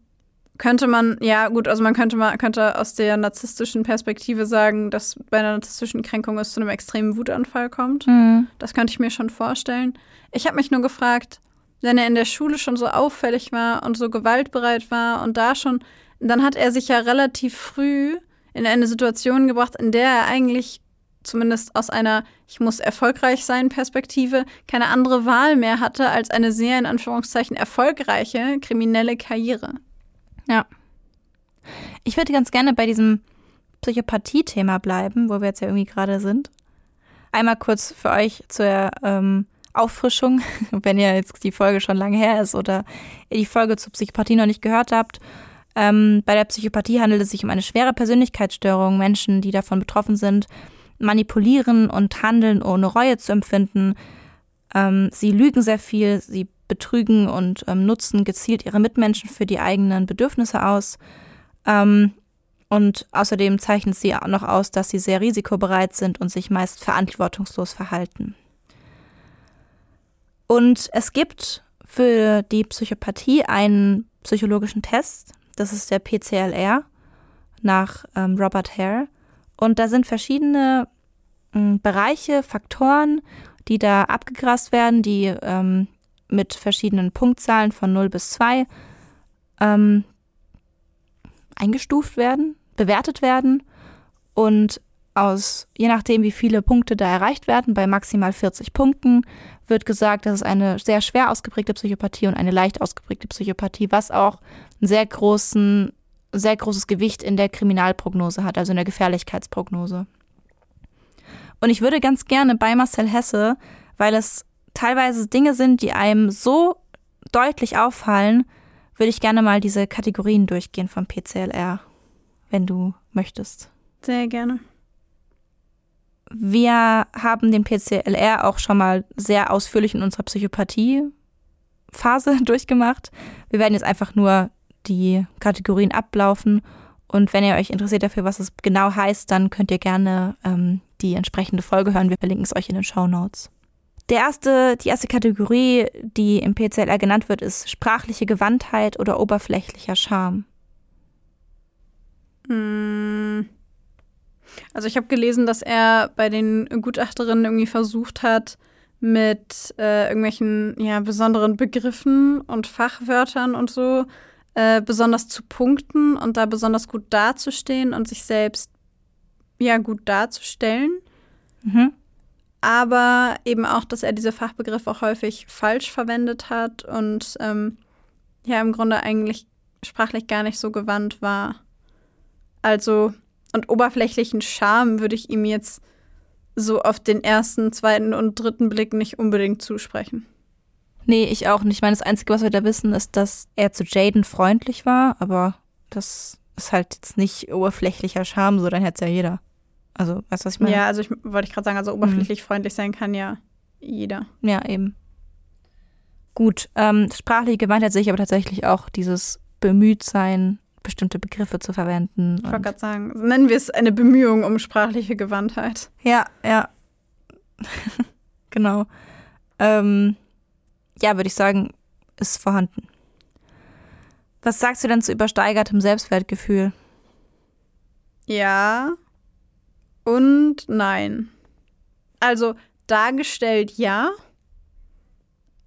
B: könnte man, ja gut, also man könnte mal, könnte aus der narzisstischen Perspektive sagen, dass bei einer narzisstischen Kränkung es zu einem extremen Wutanfall kommt. Mhm. Das könnte ich mir schon vorstellen. Ich habe mich nur gefragt, wenn er in der Schule schon so auffällig war und so gewaltbereit war und da schon, dann hat er sich ja relativ früh in eine Situation gebracht, in der er eigentlich zumindest aus einer ich muss erfolgreich sein Perspektive keine andere Wahl mehr hatte als eine sehr in Anführungszeichen erfolgreiche kriminelle Karriere.
A: Ja. Ich würde ganz gerne bei diesem Psychopathie-Thema bleiben, wo wir jetzt ja irgendwie gerade sind. Einmal kurz für euch zur ähm, Auffrischung, [LAUGHS] wenn ihr jetzt die Folge schon lange her ist oder ihr die Folge zur Psychopathie noch nicht gehört habt. Ähm, bei der Psychopathie handelt es sich um eine schwere Persönlichkeitsstörung. Menschen, die davon betroffen sind, manipulieren und handeln, ohne Reue zu empfinden. Ähm, sie lügen sehr viel, sie betrügen und ähm, nutzen gezielt ihre Mitmenschen für die eigenen Bedürfnisse aus. Ähm, und außerdem zeichnet sie auch noch aus, dass sie sehr risikobereit sind und sich meist verantwortungslos verhalten. Und es gibt für die Psychopathie einen psychologischen Test, das ist der PCLR nach ähm, Robert Hare. Und da sind verschiedene ähm, Bereiche, Faktoren, die da abgegrast werden, die ähm, mit verschiedenen Punktzahlen von 0 bis 2 ähm, eingestuft werden, bewertet werden und aus, je nachdem, wie viele Punkte da erreicht werden, bei maximal 40 Punkten, wird gesagt, das ist eine sehr schwer ausgeprägte Psychopathie und eine leicht ausgeprägte Psychopathie, was auch einen sehr großen, sehr großes Gewicht in der Kriminalprognose hat, also in der Gefährlichkeitsprognose. Und ich würde ganz gerne bei Marcel Hesse, weil es teilweise Dinge sind, die einem so deutlich auffallen, würde ich gerne mal diese Kategorien durchgehen vom PCLR, wenn du möchtest.
B: Sehr gerne.
A: Wir haben den PCLR auch schon mal sehr ausführlich in unserer Psychopathie-Phase [LAUGHS] durchgemacht. Wir werden jetzt einfach nur die Kategorien ablaufen. Und wenn ihr euch interessiert dafür, was es genau heißt, dann könnt ihr gerne ähm, die entsprechende Folge hören. Wir verlinken es euch in den Show Notes. Der erste, die erste Kategorie, die im PCLR genannt wird, ist sprachliche Gewandtheit oder oberflächlicher Charme.
B: Hm. Also ich habe gelesen, dass er bei den Gutachterinnen irgendwie versucht hat, mit äh, irgendwelchen ja, besonderen Begriffen und Fachwörtern und so äh, besonders zu punkten und da besonders gut dazustehen und sich selbst ja gut darzustellen. Mhm. Aber eben auch, dass er diese Fachbegriffe auch häufig falsch verwendet hat und ähm, ja im Grunde eigentlich sprachlich gar nicht so gewandt war. Also und oberflächlichen Charme würde ich ihm jetzt so auf den ersten, zweiten und dritten Blick nicht unbedingt zusprechen.
A: Nee, ich auch nicht. Ich meine, das Einzige, was wir da wissen, ist, dass er zu Jaden freundlich war, aber das ist halt jetzt nicht oberflächlicher Charme, so dann hätte es ja jeder. Also, weißt du, was ich meine?
B: Ja, also ich wollte ich gerade sagen, also oberflächlich freundlich sein kann ja jeder.
A: Ja, eben. Gut, ähm, sprachliche Gewandtheit sehe ich aber tatsächlich auch dieses Bemühtsein, bestimmte Begriffe zu verwenden.
B: Ich wollte gerade sagen, nennen wir es eine Bemühung um sprachliche Gewandtheit.
A: Ja, ja. [LAUGHS] genau. Ähm, ja, würde ich sagen, ist vorhanden. Was sagst du denn zu übersteigertem Selbstwertgefühl?
B: Ja und nein. Also dargestellt ja,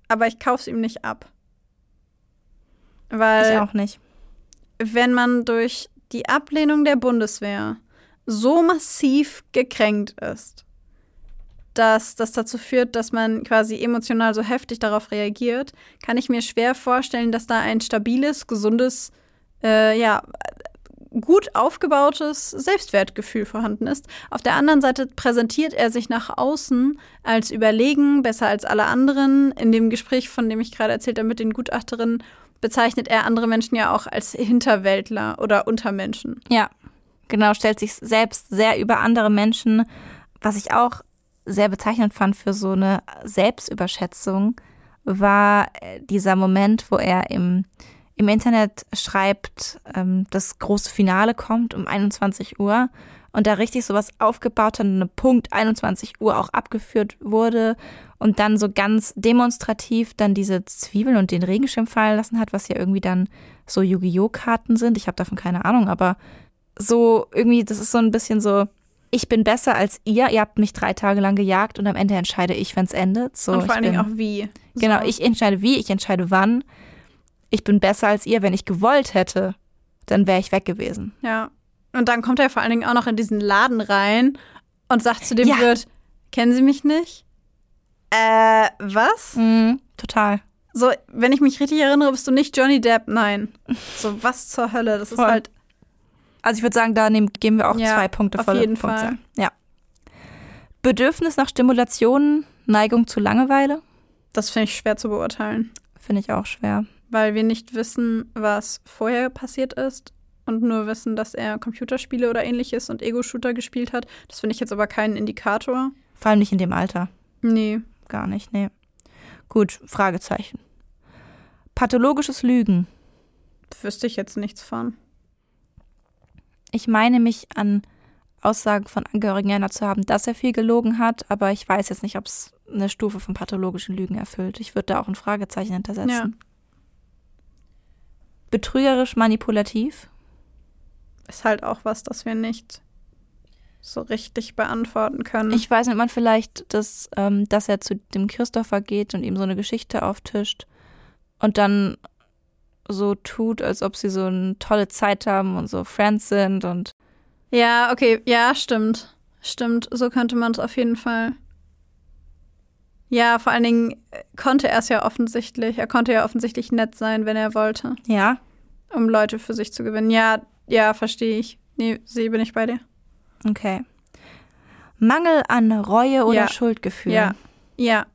B: aber ich kauf's ihm nicht ab. Weil
A: ich auch nicht.
B: wenn man durch die Ablehnung der Bundeswehr so massiv gekränkt ist, dass das dazu führt, dass man quasi emotional so heftig darauf reagiert, kann ich mir schwer vorstellen, dass da ein stabiles, gesundes, äh, ja, gut aufgebautes Selbstwertgefühl vorhanden ist. Auf der anderen Seite präsentiert er sich nach außen als überlegen, besser als alle anderen. In dem Gespräch, von dem ich gerade erzählt habe mit den Gutachterinnen, bezeichnet er andere Menschen ja auch als Hinterwäldler oder Untermenschen.
A: Ja, genau, stellt sich selbst sehr über andere Menschen, was ich auch sehr bezeichnend fand für so eine Selbstüberschätzung, war äh, dieser Moment, wo er im, im Internet schreibt, ähm, das große Finale kommt um 21 Uhr und da richtig sowas aufgebaut hat, eine Punkt 21 Uhr auch abgeführt wurde und dann so ganz demonstrativ dann diese Zwiebeln und den Regenschirm fallen lassen hat, was ja irgendwie dann so Yu-Gi-Oh! Karten sind. Ich habe davon keine Ahnung, aber so irgendwie, das ist so ein bisschen so, ich bin besser als ihr, ihr habt mich drei Tage lang gejagt und am Ende entscheide ich, wenn es endet. So,
B: Und vor allen Dingen auch wie.
A: Genau,
B: So.
A: ich entscheide wie, ich entscheide wann. Ich bin besser als ihr. Wenn ich gewollt hätte, dann wäre ich weg gewesen.
B: Ja. Und dann kommt er vor allen Dingen auch noch in diesen Laden rein und sagt zu dem
A: Ja.
B: Wirt, kennen Sie mich nicht? Äh, was?
A: Mhm, total.
B: So, wenn ich mich richtig erinnere, bist du nicht Johnny Depp? Nein. So, was zur Hölle? Das ist
A: Voll.
B: halt,
A: Also ich würde sagen, da nehmen, geben wir auch
B: Ja,
A: zwei Punkte
B: auf
A: volle
B: jeden
A: Punktzahl.
B: Fall.
A: Ja. Bedürfnis nach Stimulation, Neigung zu Langeweile,
B: das finde ich schwer zu beurteilen,
A: finde ich auch schwer.
B: Weil wir nicht wissen, was vorher passiert ist und nur wissen, dass er Computerspiele oder ähnliches und Ego-Shooter gespielt hat. Das finde ich jetzt aber keinen Indikator.
A: Vor allem nicht in dem Alter.
B: Nee.
A: Gar nicht, nee. Gut, Fragezeichen. Pathologisches Lügen.
B: Wüsste ich jetzt nichts von.
A: Ich meine mich an Aussagen von Angehörigen erinnert zu haben, dass er viel gelogen hat, aber ich weiß jetzt nicht, ob es eine Stufe von pathologischen Lügen erfüllt. Ich würde da auch ein Fragezeichen hintersetzen.
B: Ja.
A: Betrügerisch manipulativ.
B: Ist halt auch was, das wir nicht so richtig beantworten können.
A: Ich weiß nicht, man vielleicht, das, ähm, dass er zu dem Christopher geht und ihm so eine Geschichte auftischt und dann so tut, als ob sie so eine tolle Zeit haben und so Friends sind und
B: Ja, okay, ja, stimmt. Stimmt, so könnte man es auf jeden Fall. Ja, vor allen Dingen äh, konnte er es ja offensichtlich. Er konnte ja offensichtlich nett sein, wenn er wollte,
A: ja,
B: um Leute für sich zu gewinnen. Ja, ja, verstehe ich. Nee, sie bin ich bei dir.
A: okay. Mangel an Reue oder
B: Ja.
A: Schuldgefühl.
B: Ja, ja.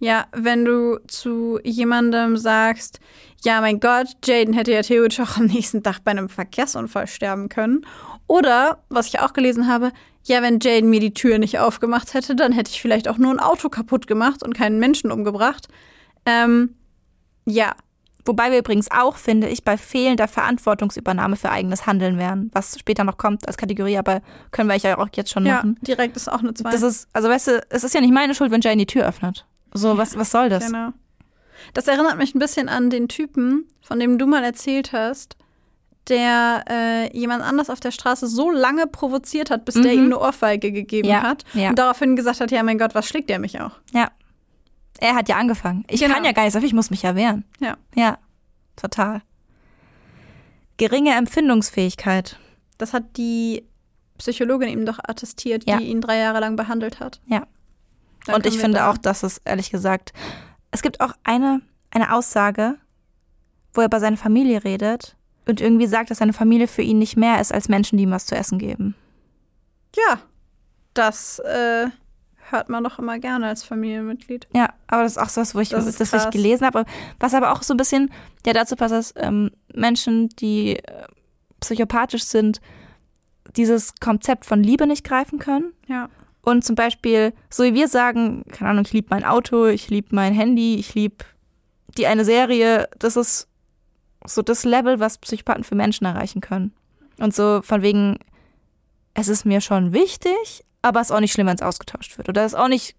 B: Ja, wenn du zu jemandem sagst, ja, mein Gott, Jaden hätte ja theoretisch auch am nächsten Tag bei einem Verkehrsunfall sterben können. Oder, was ich auch gelesen habe, ja, wenn Jaden mir die Tür nicht aufgemacht hätte, dann hätte ich vielleicht auch nur ein Auto kaputt gemacht und keinen Menschen umgebracht. Ähm, ja,
A: Wobei wir übrigens auch, finde ich, bei fehlender Verantwortungsübernahme für eigenes Handeln wären, was später noch kommt als Kategorie, aber können wir ja auch jetzt schon
B: ja,
A: machen.
B: direkt ist auch eine 2.
A: Das ist, also weißt du, es ist ja nicht meine Schuld, wenn Jane die Tür öffnet. So, was, was soll das?
B: Genau. Das erinnert mich ein bisschen an den Typen, von dem du mal erzählt hast, der äh, jemand anders auf der Straße so lange provoziert hat, bis der
A: Mhm.
B: ihm eine Ohrfeige gegeben
A: Ja,
B: hat.
A: ja.
B: Und daraufhin gesagt hat, ja, mein Gott, was schlägt der mich auch?
A: Ja. Er hat ja angefangen. Ich
B: Genau.
A: kann ja gar dafür, ich muss mich ja wehren.
B: Ja.
A: Ja, total. Geringe Empfindungsfähigkeit.
B: Das hat die Psychologin ihm doch attestiert,
A: Ja.
B: die ihn drei Jahre lang behandelt hat.
A: Ja.
B: Dann
A: Und ich finde
B: da-
A: auch, dass es ehrlich gesagt, es gibt auch eine, eine Aussage, wo er über seine Familie redet und irgendwie sagt, dass seine Familie für ihn nicht mehr ist als Menschen, die ihm was zu essen geben.
B: Ja, das äh, hört man doch immer gerne als Familienmitglied.
A: Ja, aber das ist auch so was, wo ich
B: Das
A: das, ich gelesen habe. Was aber auch so ein bisschen ja dazu passt, dass ähm, Menschen, die äh, psychopathisch sind, dieses Konzept von Liebe nicht greifen können.
B: Ja.
A: Und zum Beispiel, so wie wir sagen, keine Ahnung, ich liebe mein Auto, ich liebe mein Handy, ich liebe die eine Serie, das ist so das Level, was Psychopathen für Menschen erreichen können. Und so von wegen, es ist mir schon wichtig, aber es ist auch nicht schlimm, wenn es ausgetauscht wird. Oder es ist auch nicht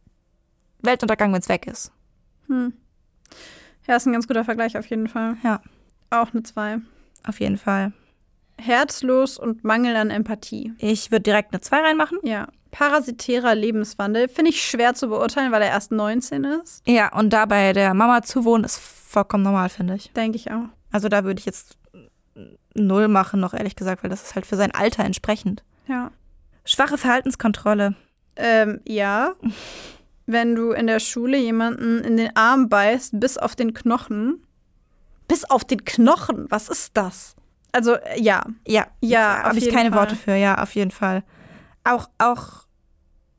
A: Weltuntergang, wenn es weg ist.
B: Hm. Ja, ist ein ganz guter Vergleich auf jeden Fall.
A: Ja.
B: Auch eine 2.
A: Auf jeden Fall.
B: Herzlos und Mangel an Empathie.
A: Ich würde direkt eine 2 reinmachen.
B: Ja. Parasitärer Lebenswandel. Finde ich schwer zu beurteilen, weil er erst 19 ist.
A: Ja, und dabei der Mama zu wohnen, ist vollkommen normal, finde ich.
B: Denke ich auch.
A: Also da würde ich jetzt null machen, noch ehrlich gesagt, weil das ist halt für sein Alter entsprechend.
B: Ja.
A: Schwache Verhaltenskontrolle.
B: Ähm, ja. Wenn du in der Schule jemanden in den Arm beißt, bis auf den Knochen. Bis auf den Knochen? Was ist das? Also, äh, ja.
A: Ja,
B: Ja,
A: habe ich keine
B: Fall.
A: Worte für, ja, auf jeden Fall. Auch, auch,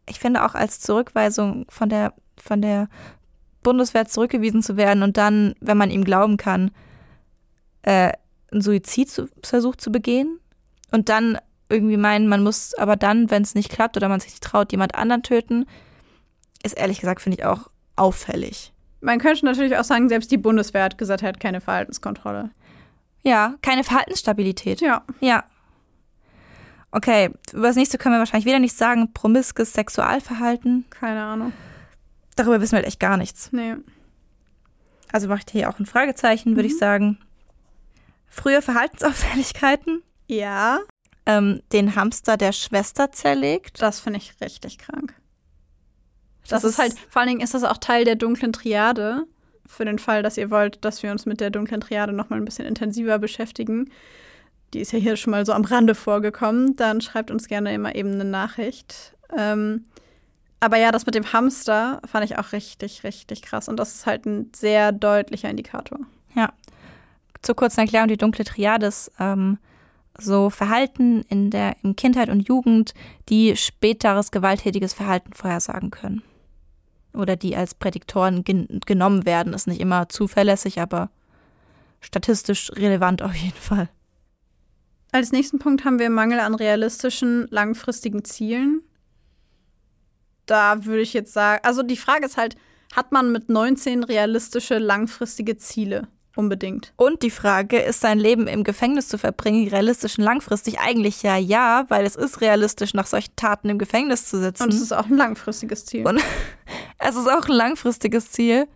A: ich finde auch als Zurückweisung von der, von der Bundeswehr zurückgewiesen zu werden und dann, wenn man ihm glauben kann, äh, einen Suizidversuch zu begehen und dann irgendwie meinen, man muss aber dann, wenn es nicht klappt oder man sich nicht traut, jemand anderen töten, ist ehrlich gesagt, finde ich auch auffällig.
B: Man könnte natürlich auch sagen, selbst die Bundeswehr hat gesagt, er hat keine Verhaltenskontrolle.
A: Ja, keine Verhaltensstabilität.
B: Ja.
A: Ja. Okay, über das nächste können wir wahrscheinlich wieder nichts sagen. Promiskes Sexualverhalten.
B: Keine Ahnung.
A: Darüber wissen wir halt echt gar nichts.
B: Nee.
A: Also mache ich hier auch ein Fragezeichen, würde ich sagen. Frühe Verhaltensauffälligkeiten.
B: Ja,
A: Ähm, den Hamster der Schwester zerlegt.
B: das finde ich richtig krank. Das,
A: Das
B: ist
A: ist-
B: halt, vor allen Dingen ist das auch Teil der dunklen Triade. Für den Fall, dass ihr wollt, dass wir uns mit der dunklen Triade noch mal ein bisschen intensiver beschäftigen. Die ist ja hier schon mal so am Rande vorgekommen. Dann schreibt uns gerne immer eben eine Nachricht. Ähm, aber ja, das mit dem Hamster fand ich auch richtig, richtig krass. Und das ist halt ein sehr deutlicher Indikator.
A: Zur kurzen Erklärung, die dunkle Triade ist ähm, so Verhalten in der in Kindheit und Jugend, die späteres gewalttätiges Verhalten vorhersagen können. Oder die als Prädiktoren gen genommen werden. Ist nicht immer zuverlässig, aber statistisch relevant auf jeden Fall.
B: Als nächsten Punkt haben wir Mangel an realistischen, langfristigen Zielen. Da würde ich jetzt sagen, also die Frage ist halt, hat man mit 19 realistische, langfristige Ziele? Unbedingt.
A: Und die Frage, ist sein Leben im Gefängnis zu verbringen realistisch und langfristig? Eigentlich ja, ja, weil es ist realistisch, nach solchen Taten im Gefängnis zu sitzen.
B: Und es ist auch ein langfristiges Ziel.
A: Und- [LAUGHS] Es ist auch ein langfristiges Ziel.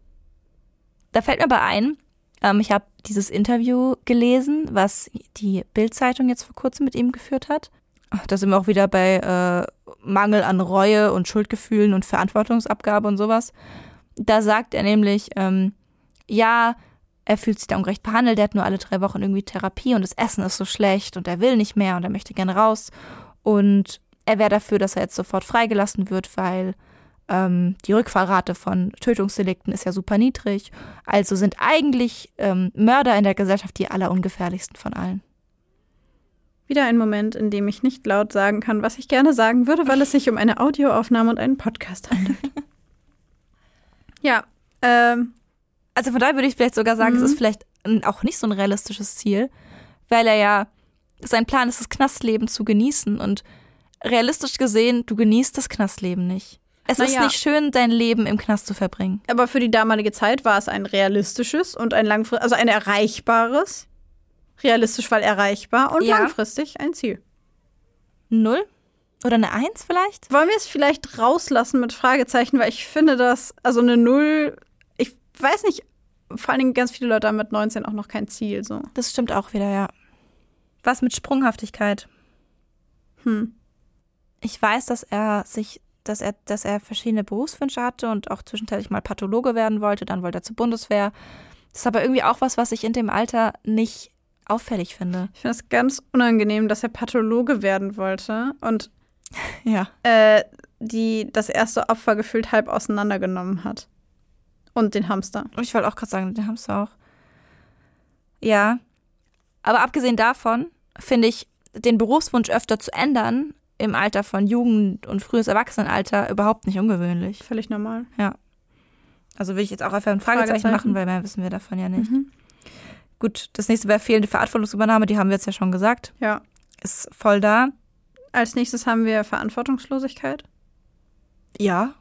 A: Da fällt mir aber ein, ähm, ich habe dieses Interview gelesen, was die Bild-Zeitung jetzt vor kurzem mit ihm geführt hat. Ach, Da sind wir auch wieder bei äh, Mangel an Reue und Schuldgefühlen und Verantwortungsabgabe und sowas. Da sagt er nämlich, ähm, ja, er fühlt sich da ungerecht behandelt, er hat nur alle drei Wochen irgendwie Therapie und das Essen ist so schlecht und er will nicht mehr und er möchte gerne raus. Und er wäre dafür, dass er jetzt sofort freigelassen wird, weil ähm, die Rückfallrate von Tötungsdelikten ist ja super niedrig. Also sind eigentlich ähm, Mörder in der Gesellschaft die allerungefährlichsten von allen.
B: Wieder ein Moment, in dem ich nicht laut sagen kann, was ich gerne sagen würde, weil es sich um eine Audioaufnahme und einen Podcast handelt. [LAUGHS] ja, ähm,
A: Also von daher würde ich vielleicht sogar sagen,
B: Mhm.
A: es ist vielleicht ein- auch nicht so ein realistisches Ziel, weil er ja, sein Plan ist, das Knastleben zu genießen und realistisch gesehen, du genießt das Knastleben nicht. Es
B: Na
A: ist
B: ja.
A: nicht schön, dein Leben im Knast zu verbringen.
B: aber für die damalige Zeit war es ein realistisches und ein langfristig, also ein erreichbares. Realistisch, weil erreichbar und
A: Ja.
B: langfristig ein Ziel.
A: Null? Oder eine Eins vielleicht?
B: Wollen wir es vielleicht rauslassen mit Fragezeichen, weil ich finde das, also eine Null, ich weiß nicht, vor allen Dingen ganz viele Leute haben mit 19 auch noch kein Ziel. So.
A: Das stimmt auch wieder, ja. Was mit Sprunghaftigkeit?
B: Hm.
A: Ich weiß, dass er sich, dass er, dass er verschiedene Berufswünsche hatte und auch zwischenzeitlich mal Pathologe werden wollte, dann wollte er zur Bundeswehr. Das ist aber irgendwie auch was, was ich in dem Alter nicht auffällig finde.
B: Ich finde es ganz unangenehm, dass er Pathologe werden wollte und [LAUGHS]
A: Ja.
B: äh, die das erste Opfer gefühlt halb auseinandergenommen hat. Und den Hamster.
A: Und ich wollte auch gerade sagen, den sie auch. Ja. Aber abgesehen davon finde ich den Berufswunsch öfter zu ändern im Alter von Jugend und frühes Erwachsenenalter überhaupt nicht ungewöhnlich.
B: Völlig normal.
A: Also will ich jetzt auch einfach ein Fragezeichen,
B: Fragezeichen.
A: machen, weil mehr wissen wir davon ja nicht.
B: Mhm.
A: Gut, das nächste wäre fehlende Verantwortungsübernahme, die haben wir jetzt ja schon gesagt.
B: Ja.
A: Ist voll da.
B: Als nächstes haben wir Verantwortungslosigkeit.
A: Ja.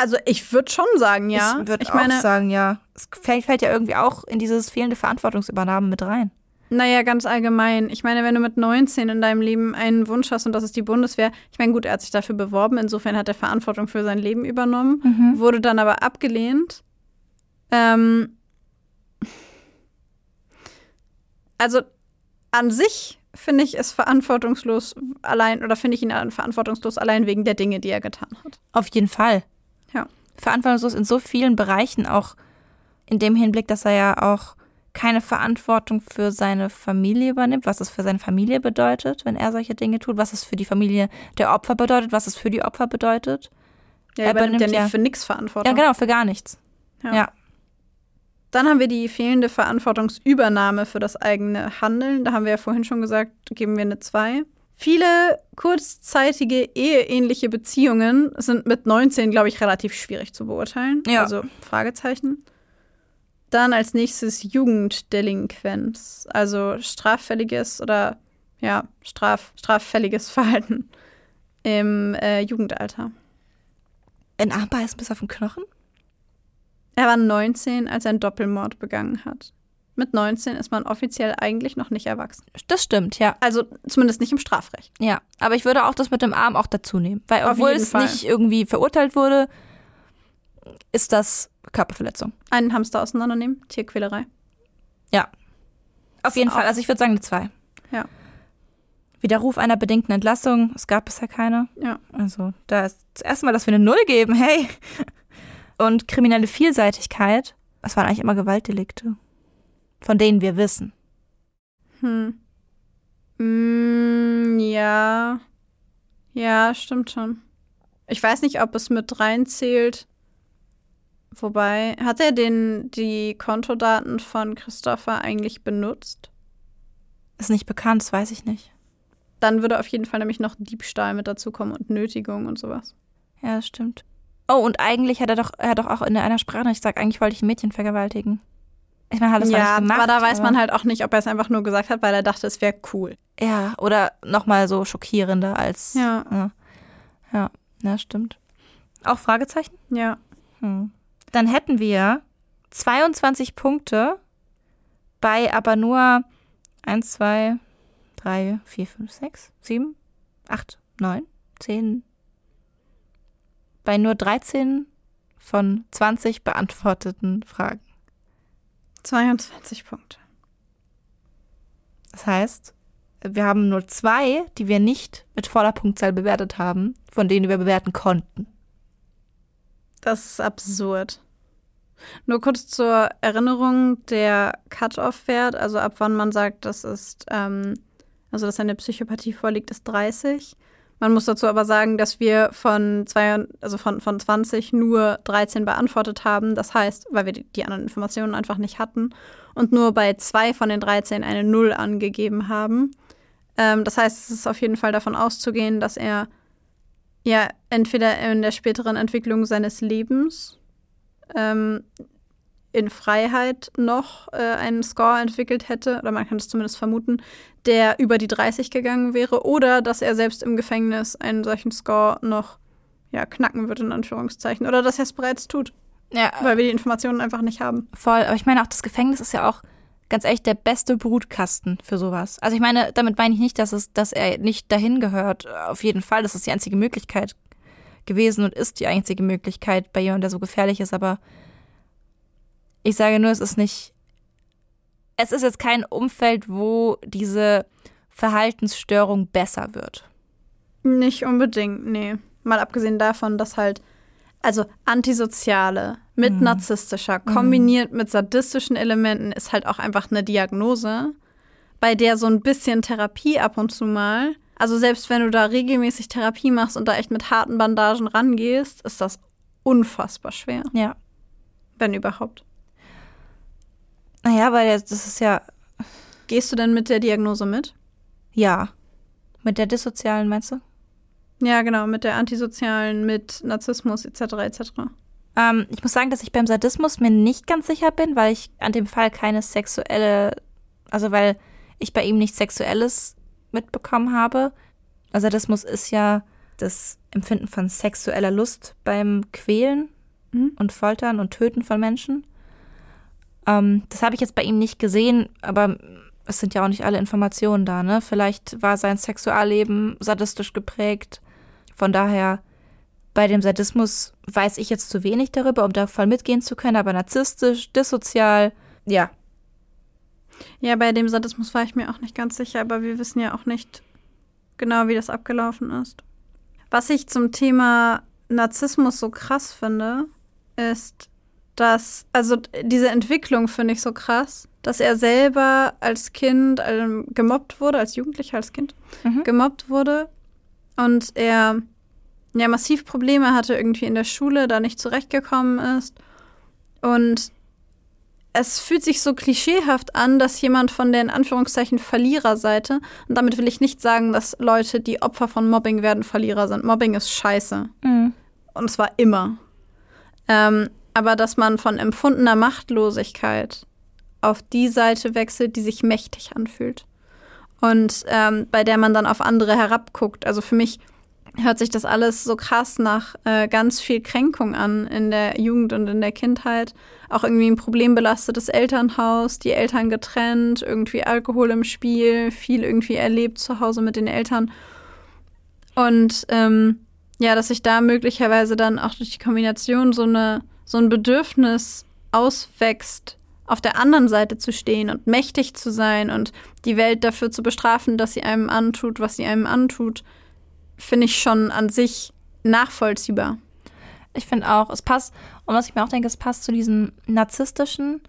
B: Also ich würde schon sagen, ja.
A: Ich würde auch
B: meine,
A: sagen, ja. Es fällt, fällt ja irgendwie auch in dieses fehlende Verantwortungsübernahme mit rein.
B: naja, ganz allgemein. Ich meine, wenn du mit 19 in deinem Leben einen Wunsch hast und das ist die Bundeswehr, ich meine, gut, er hat sich dafür beworben, insofern hat er Verantwortung für sein Leben übernommen,
A: Mhm.
B: wurde dann aber abgelehnt. Ähm, also an sich finde ich es verantwortungslos allein oder finde ich ihn verantwortungslos allein wegen der Dinge, die er getan hat.
A: Auf jeden Fall. Verantwortungslos in so vielen Bereichen, auch in dem Hinblick, dass er ja auch keine Verantwortung für seine Familie übernimmt, was es für seine Familie bedeutet, wenn er solche Dinge tut, was es für die Familie der Opfer bedeutet, was es für die Opfer bedeutet.
B: Ja,
A: Er
B: er übernimmt ja
A: übernimmt
B: nicht für nichts Verantwortung.
A: Ja, genau, für gar nichts.
B: Ja.
A: ja.
B: Dann haben wir die fehlende Verantwortungsübernahme für das eigene Handeln. Da haben wir ja vorhin schon gesagt, geben wir eine 2. Viele kurzzeitige eheähnliche Beziehungen sind mit 19, glaube ich, relativ schwierig zu beurteilen.
A: Ja.
B: Also Fragezeichen. Dann als nächstes Jugenddelinquenz, also straffälliges oder ja, straf, straffälliges [LAUGHS] Verhalten im äh, Jugendalter.
A: In Armbeißen bis auf den Knochen?
B: Er war 19, als er einen Doppelmord begangen hat. Mit 19 ist man offiziell eigentlich noch nicht erwachsen.
A: Das stimmt, ja.
B: Also zumindest nicht im Strafrecht.
A: Ja, aber ich würde auch das mit dem Arm auch dazu nehmen. Weil
B: Auf
A: obwohl es
B: Fall.
A: nicht irgendwie verurteilt wurde, ist das Körperverletzung.
B: Einen Hamster auseinandernehmen, Tierquälerei.
A: Auf jeden
B: auch-
A: Fall. Also ich würde sagen eine 2.
B: Ja.
A: Widerruf einer bedingten Entlassung. Es gab bisher keine.
B: Ja.
A: Also da ist das erste Mal, dass wir eine Null geben. Hey. Und kriminelle Vielseitigkeit. Das waren eigentlich immer Gewaltdelikte. Von denen wir wissen.
B: Hm. Mm, ja. Ja, stimmt schon. Ich weiß nicht, ob es mit reinzählt. Wobei, hat er den, die Kontodaten von Christopher eigentlich benutzt?
A: Ist nicht bekannt, das weiß ich nicht.
B: Dann würde auf jeden Fall nämlich noch Diebstahl mit dazukommen und Nötigung und sowas.
A: Ja, das stimmt. Oh, und eigentlich hat er doch, er hat doch auch in einer Sprachnachricht gesagt, eigentlich wollte ich ein Mädchen vergewaltigen. Ich meine, hat das
B: ja,
A: gemacht.
B: aber da weiß man
A: aber-
B: halt auch nicht, ob er es einfach nur gesagt hat, weil er dachte, es wäre cool.
A: Ja, oder nochmal so schockierender als.
B: Ja.
A: Ja, ja, ja, stimmt. Auch Fragezeichen?
B: Ja.
A: Hm. Dann hätten wir 22 Punkte bei aber nur 1, 2, 3, 4, 5, 6, 7, 8, 9, 10. Bei nur 13 von 20 beantworteten Fragen.
B: 22 Punkte.
A: Das heißt, wir haben nur zwei, die wir nicht mit voller Punktzahl bewertet haben, von denen wir bewerten konnten.
B: Das ist absurd. Nur kurz zur Erinnerung, der Cut-Off-Wert, also ab wann man sagt, das ist, ähm, also dass eine Psychopathie vorliegt, ist 30. Man muss dazu aber sagen, dass wir von, zwei, also von, von 20 nur 13 beantwortet haben. Das heißt, weil wir die, anderen Informationen einfach nicht hatten und nur bei zwei von den 13 eine Null angegeben haben. Ähm, das heißt, es ist auf jeden Fall davon auszugehen, dass er ja entweder in der späteren Entwicklung seines Lebens ähm, in Freiheit noch äh, einen Score entwickelt hätte, oder man kann es zumindest vermuten, der über die 30 gegangen wäre, oder dass er selbst im Gefängnis einen solchen Score noch ja, knacken würde, in Anführungszeichen, oder dass er es bereits tut,
A: Ja,
B: weil wir die Informationen einfach nicht haben.
A: voll. Aber ich meine auch, das Gefängnis ist ja auch ganz ehrlich der beste Brutkasten für sowas. Also ich meine, damit meine ich nicht, dass es, dass er nicht dahin gehört. Auf jeden Fall, das ist die einzige Möglichkeit gewesen und ist die einzige Möglichkeit bei jemandem, der so gefährlich ist. Aber ich sage nur, es ist nicht. Es ist jetzt kein Umfeld, wo diese Verhaltensstörung besser wird.
B: Nicht unbedingt, nee. Mal abgesehen davon, dass halt, also antisoziale mit
A: Mhm.
B: narzisstischer kombiniert mit sadistischen Elementen ist halt auch einfach eine Diagnose, bei der so ein bisschen Therapie ab und zu mal, also selbst wenn du da regelmäßig Therapie machst und da echt mit harten Bandagen rangehst, ist das unfassbar schwer,
A: Ja.
B: wenn überhaupt.
A: Naja, weil das ist ja.
B: Gehst du denn mit der Diagnose mit?
A: Ja. Mit der dissozialen, meinst du?
B: Ja, genau, mit der antisozialen, mit Narzissmus etc. etc.
A: Ähm, ich muss sagen, dass ich beim Sadismus mir nicht ganz sicher bin, weil ich an dem Fall keine sexuelle, also weil ich bei ihm nichts Sexuelles mitbekommen habe. Also Sadismus ist ja das Empfinden von sexueller Lust beim Quälen mhm. und Foltern und Töten von Menschen. Ähm, das habe ich jetzt bei ihm nicht gesehen, aber es sind ja auch nicht alle Informationen da, ne? Vielleicht war sein Sexualleben sadistisch geprägt. Von daher, bei dem Sadismus weiß ich jetzt zu wenig darüber, um da voll mitgehen zu können, aber narzisstisch, dissozial, ja.
B: Ja, bei dem Sadismus war ich mir auch nicht ganz sicher, aber wir wissen ja auch nicht genau, wie das abgelaufen ist. Was ich zum Thema Narzissmus so krass finde, ist, dass, also diese Entwicklung finde ich so krass, dass er selber als Kind ähm, gemobbt wurde, als Jugendlicher, als Kind mhm. gemobbt wurde und er ja massiv Probleme hatte irgendwie in der Schule, da nicht zurechtgekommen ist und es fühlt sich so klischeehaft an, dass jemand von der in Anführungszeichen Verliererseite, und damit will ich nicht sagen, dass Leute, die Opfer von Mobbing werden, Verlierer sind. Mobbing ist scheiße. Mhm. Und zwar immer. Ähm, aber dass man von empfundener Machtlosigkeit auf die Seite wechselt, die sich mächtig anfühlt. Und ähm, bei der man dann auf andere herabguckt. Also für mich hört sich das alles so krass nach äh, ganz viel Kränkung an in der Jugend und in der Kindheit. Auch irgendwie ein problembelastetes Elternhaus, die Eltern getrennt, irgendwie Alkohol im Spiel, viel irgendwie erlebt zu Hause mit den Eltern. Und ähm, ja, dass sich da möglicherweise dann auch durch die Kombination so, eine, so ein Bedürfnis auswächst, auf der anderen Seite zu stehen und mächtig zu sein und die Welt dafür zu bestrafen, dass sie einem antut, was sie einem antut finde ich schon an sich nachvollziehbar.
A: Ich finde auch, es passt, und was ich mir auch denke, es passt zu diesem narzisstischen,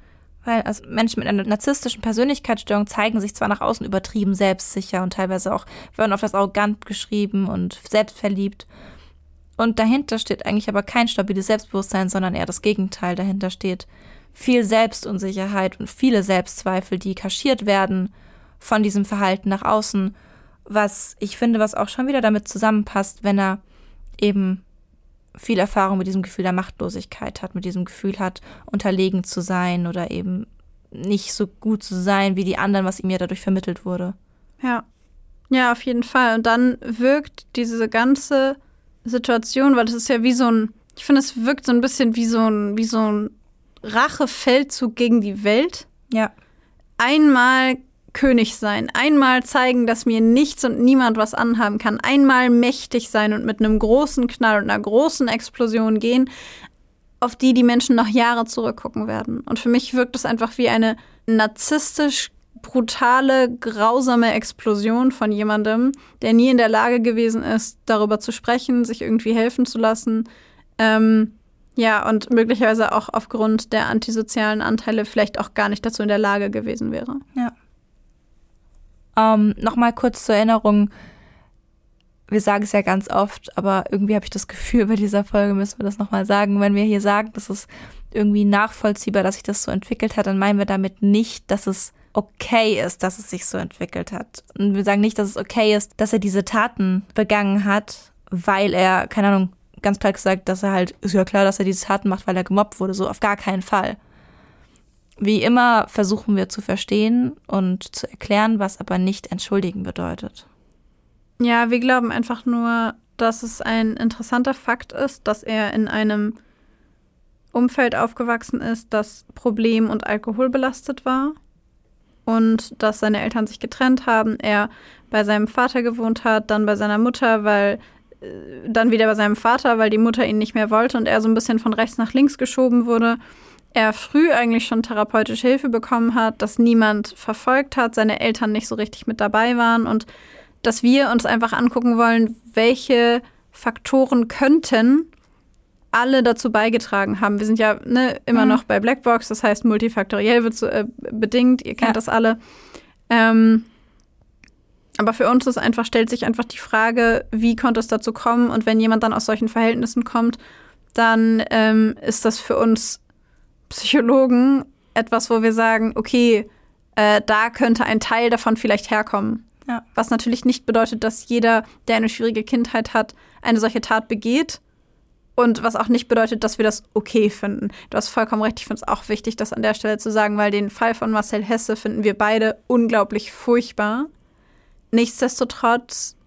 A: weil also Menschen mit einer narzisstischen Persönlichkeitsstörung zeigen sich zwar nach außen übertrieben selbstsicher und teilweise auch werden auf das arrogant geschrieben und selbstverliebt. Und dahinter steht eigentlich aber kein stabiles Selbstbewusstsein, sondern eher das Gegenteil. Dahinter steht viel Selbstunsicherheit und viele Selbstzweifel, die kaschiert werden von diesem Verhalten nach außen was ich finde, was auch schon wieder damit zusammenpasst, wenn er eben viel Erfahrung mit diesem Gefühl der Machtlosigkeit hat, mit diesem Gefühl hat, unterlegen zu sein oder eben nicht so gut zu sein wie die anderen, was ihm ja dadurch vermittelt wurde.
B: Ja. Ja, auf jeden Fall. Und dann wirkt diese ganze Situation, weil das ist ja wie so ein, ich finde, es wirkt so ein bisschen wie so ein, wie so ein Rachefeldzug gegen die Welt.
A: Ja.
B: Einmal König sein, einmal zeigen, dass mir nichts und niemand was anhaben kann, einmal mächtig sein und mit einem großen Knall und einer großen Explosion gehen, auf die die Menschen noch Jahre zurückgucken werden. Und für mich wirkt es einfach wie eine narzisstisch brutale, grausame Explosion von jemandem, der nie in der Lage gewesen ist, darüber zu sprechen, sich irgendwie helfen zu lassen. Ähm, ja, und möglicherweise auch aufgrund der antisozialen Anteile vielleicht auch gar nicht dazu in der Lage gewesen wäre.
A: Ja. Ähm, Nochmal kurz zur Erinnerung. Wir sagen es ja ganz oft, aber irgendwie habe ich das Gefühl, bei dieser Folge müssen wir das nochmal sagen. Wenn wir hier sagen, dass es irgendwie nachvollziehbar, dass sich das so entwickelt hat, dann meinen wir damit nicht, dass es okay ist, dass es sich so entwickelt hat. Und wir sagen nicht, dass es okay ist, dass er diese Taten begangen hat, weil er, keine Ahnung, ganz klar gesagt, dass er halt, ist ja klar, dass er diese Taten macht, weil er gemobbt wurde. So auf gar keinen Fall. Wie immer versuchen wir zu verstehen und zu erklären, was aber nicht entschuldigen bedeutet.
B: Ja, wir glauben einfach nur, dass es ein interessanter Fakt ist, dass er in einem Umfeld aufgewachsen ist, das problem- und alkoholbelastet war und dass seine Eltern sich getrennt haben, er bei seinem Vater gewohnt hat, dann bei seiner Mutter, weil äh, dann wieder bei seinem Vater, weil die Mutter ihn nicht mehr wollte und er so ein bisschen von rechts nach links geschoben wurde. Er früh eigentlich schon therapeutische Hilfe bekommen hat, dass niemand verfolgt hat, seine Eltern nicht so richtig mit dabei waren und dass wir uns einfach angucken wollen, welche Faktoren könnten alle dazu beigetragen haben. Wir sind ja ne, immer mhm. noch bei Blackbox, das heißt multifaktoriell wird so, äh, bedingt, ihr kennt ja. das alle. Ähm, aber für uns ist einfach, stellt sich einfach die Frage, wie konnte es dazu kommen? Und wenn jemand dann aus solchen Verhältnissen kommt, dann ähm, ist das für uns Psychologen etwas, wo wir sagen, okay, äh, da könnte ein Teil davon vielleicht herkommen. Ja. Was natürlich nicht bedeutet, dass jeder, der eine schwierige Kindheit hat, eine solche Tat begeht Und was auch nicht bedeutet, dass wir das okay finden. Du hast vollkommen recht. Ich finde es auch wichtig, das an der Stelle zu sagen, weil den Fall von Marcel Hesse finden wir beide unglaublich furchtbar. Nichtsdestotrotz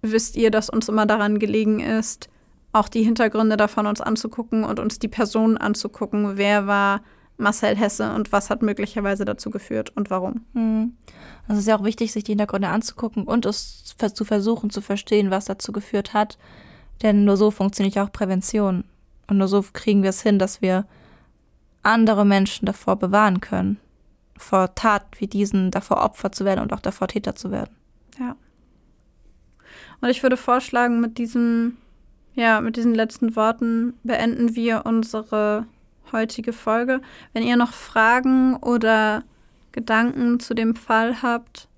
B: wisst ihr, dass uns immer daran gelegen ist, auch die Hintergründe davon uns anzugucken und uns die Personen anzugucken. Wer war Marcel Hesse und was hat möglicherweise dazu geführt und warum?
A: Hm. Also es ist ja auch wichtig, sich die Hintergründe anzugucken und es zu versuchen zu verstehen, was dazu geführt hat. Denn nur so funktioniert auch Prävention. Und nur so kriegen wir es hin, dass wir andere Menschen davor bewahren können. Vor Tat wie diesen, davor Opfer zu werden und auch davor Täter zu werden.
B: Ja. Und ich würde vorschlagen, mit diesem, ja, mit diesen letzten Worten beenden wir unsere heutige Folge. Wenn ihr noch Fragen oder Gedanken zu dem Fall habt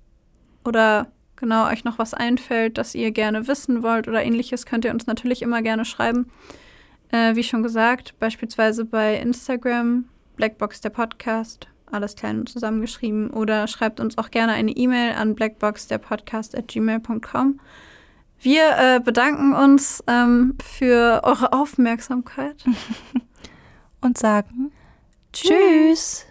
B: oder genau euch noch was einfällt, das ihr gerne wissen wollt oder ähnliches, könnt ihr uns natürlich immer gerne schreiben. Äh, wie schon gesagt, beispielsweise bei Instagram, Blackbox der Podcast, alles klein und zusammengeschrieben. Oder schreibt uns auch gerne eine E-Mail an blackboxderpodcast.gmail.com. Wir äh, bedanken uns ähm, für eure Aufmerksamkeit [LAUGHS]
A: und sagen Tschüss.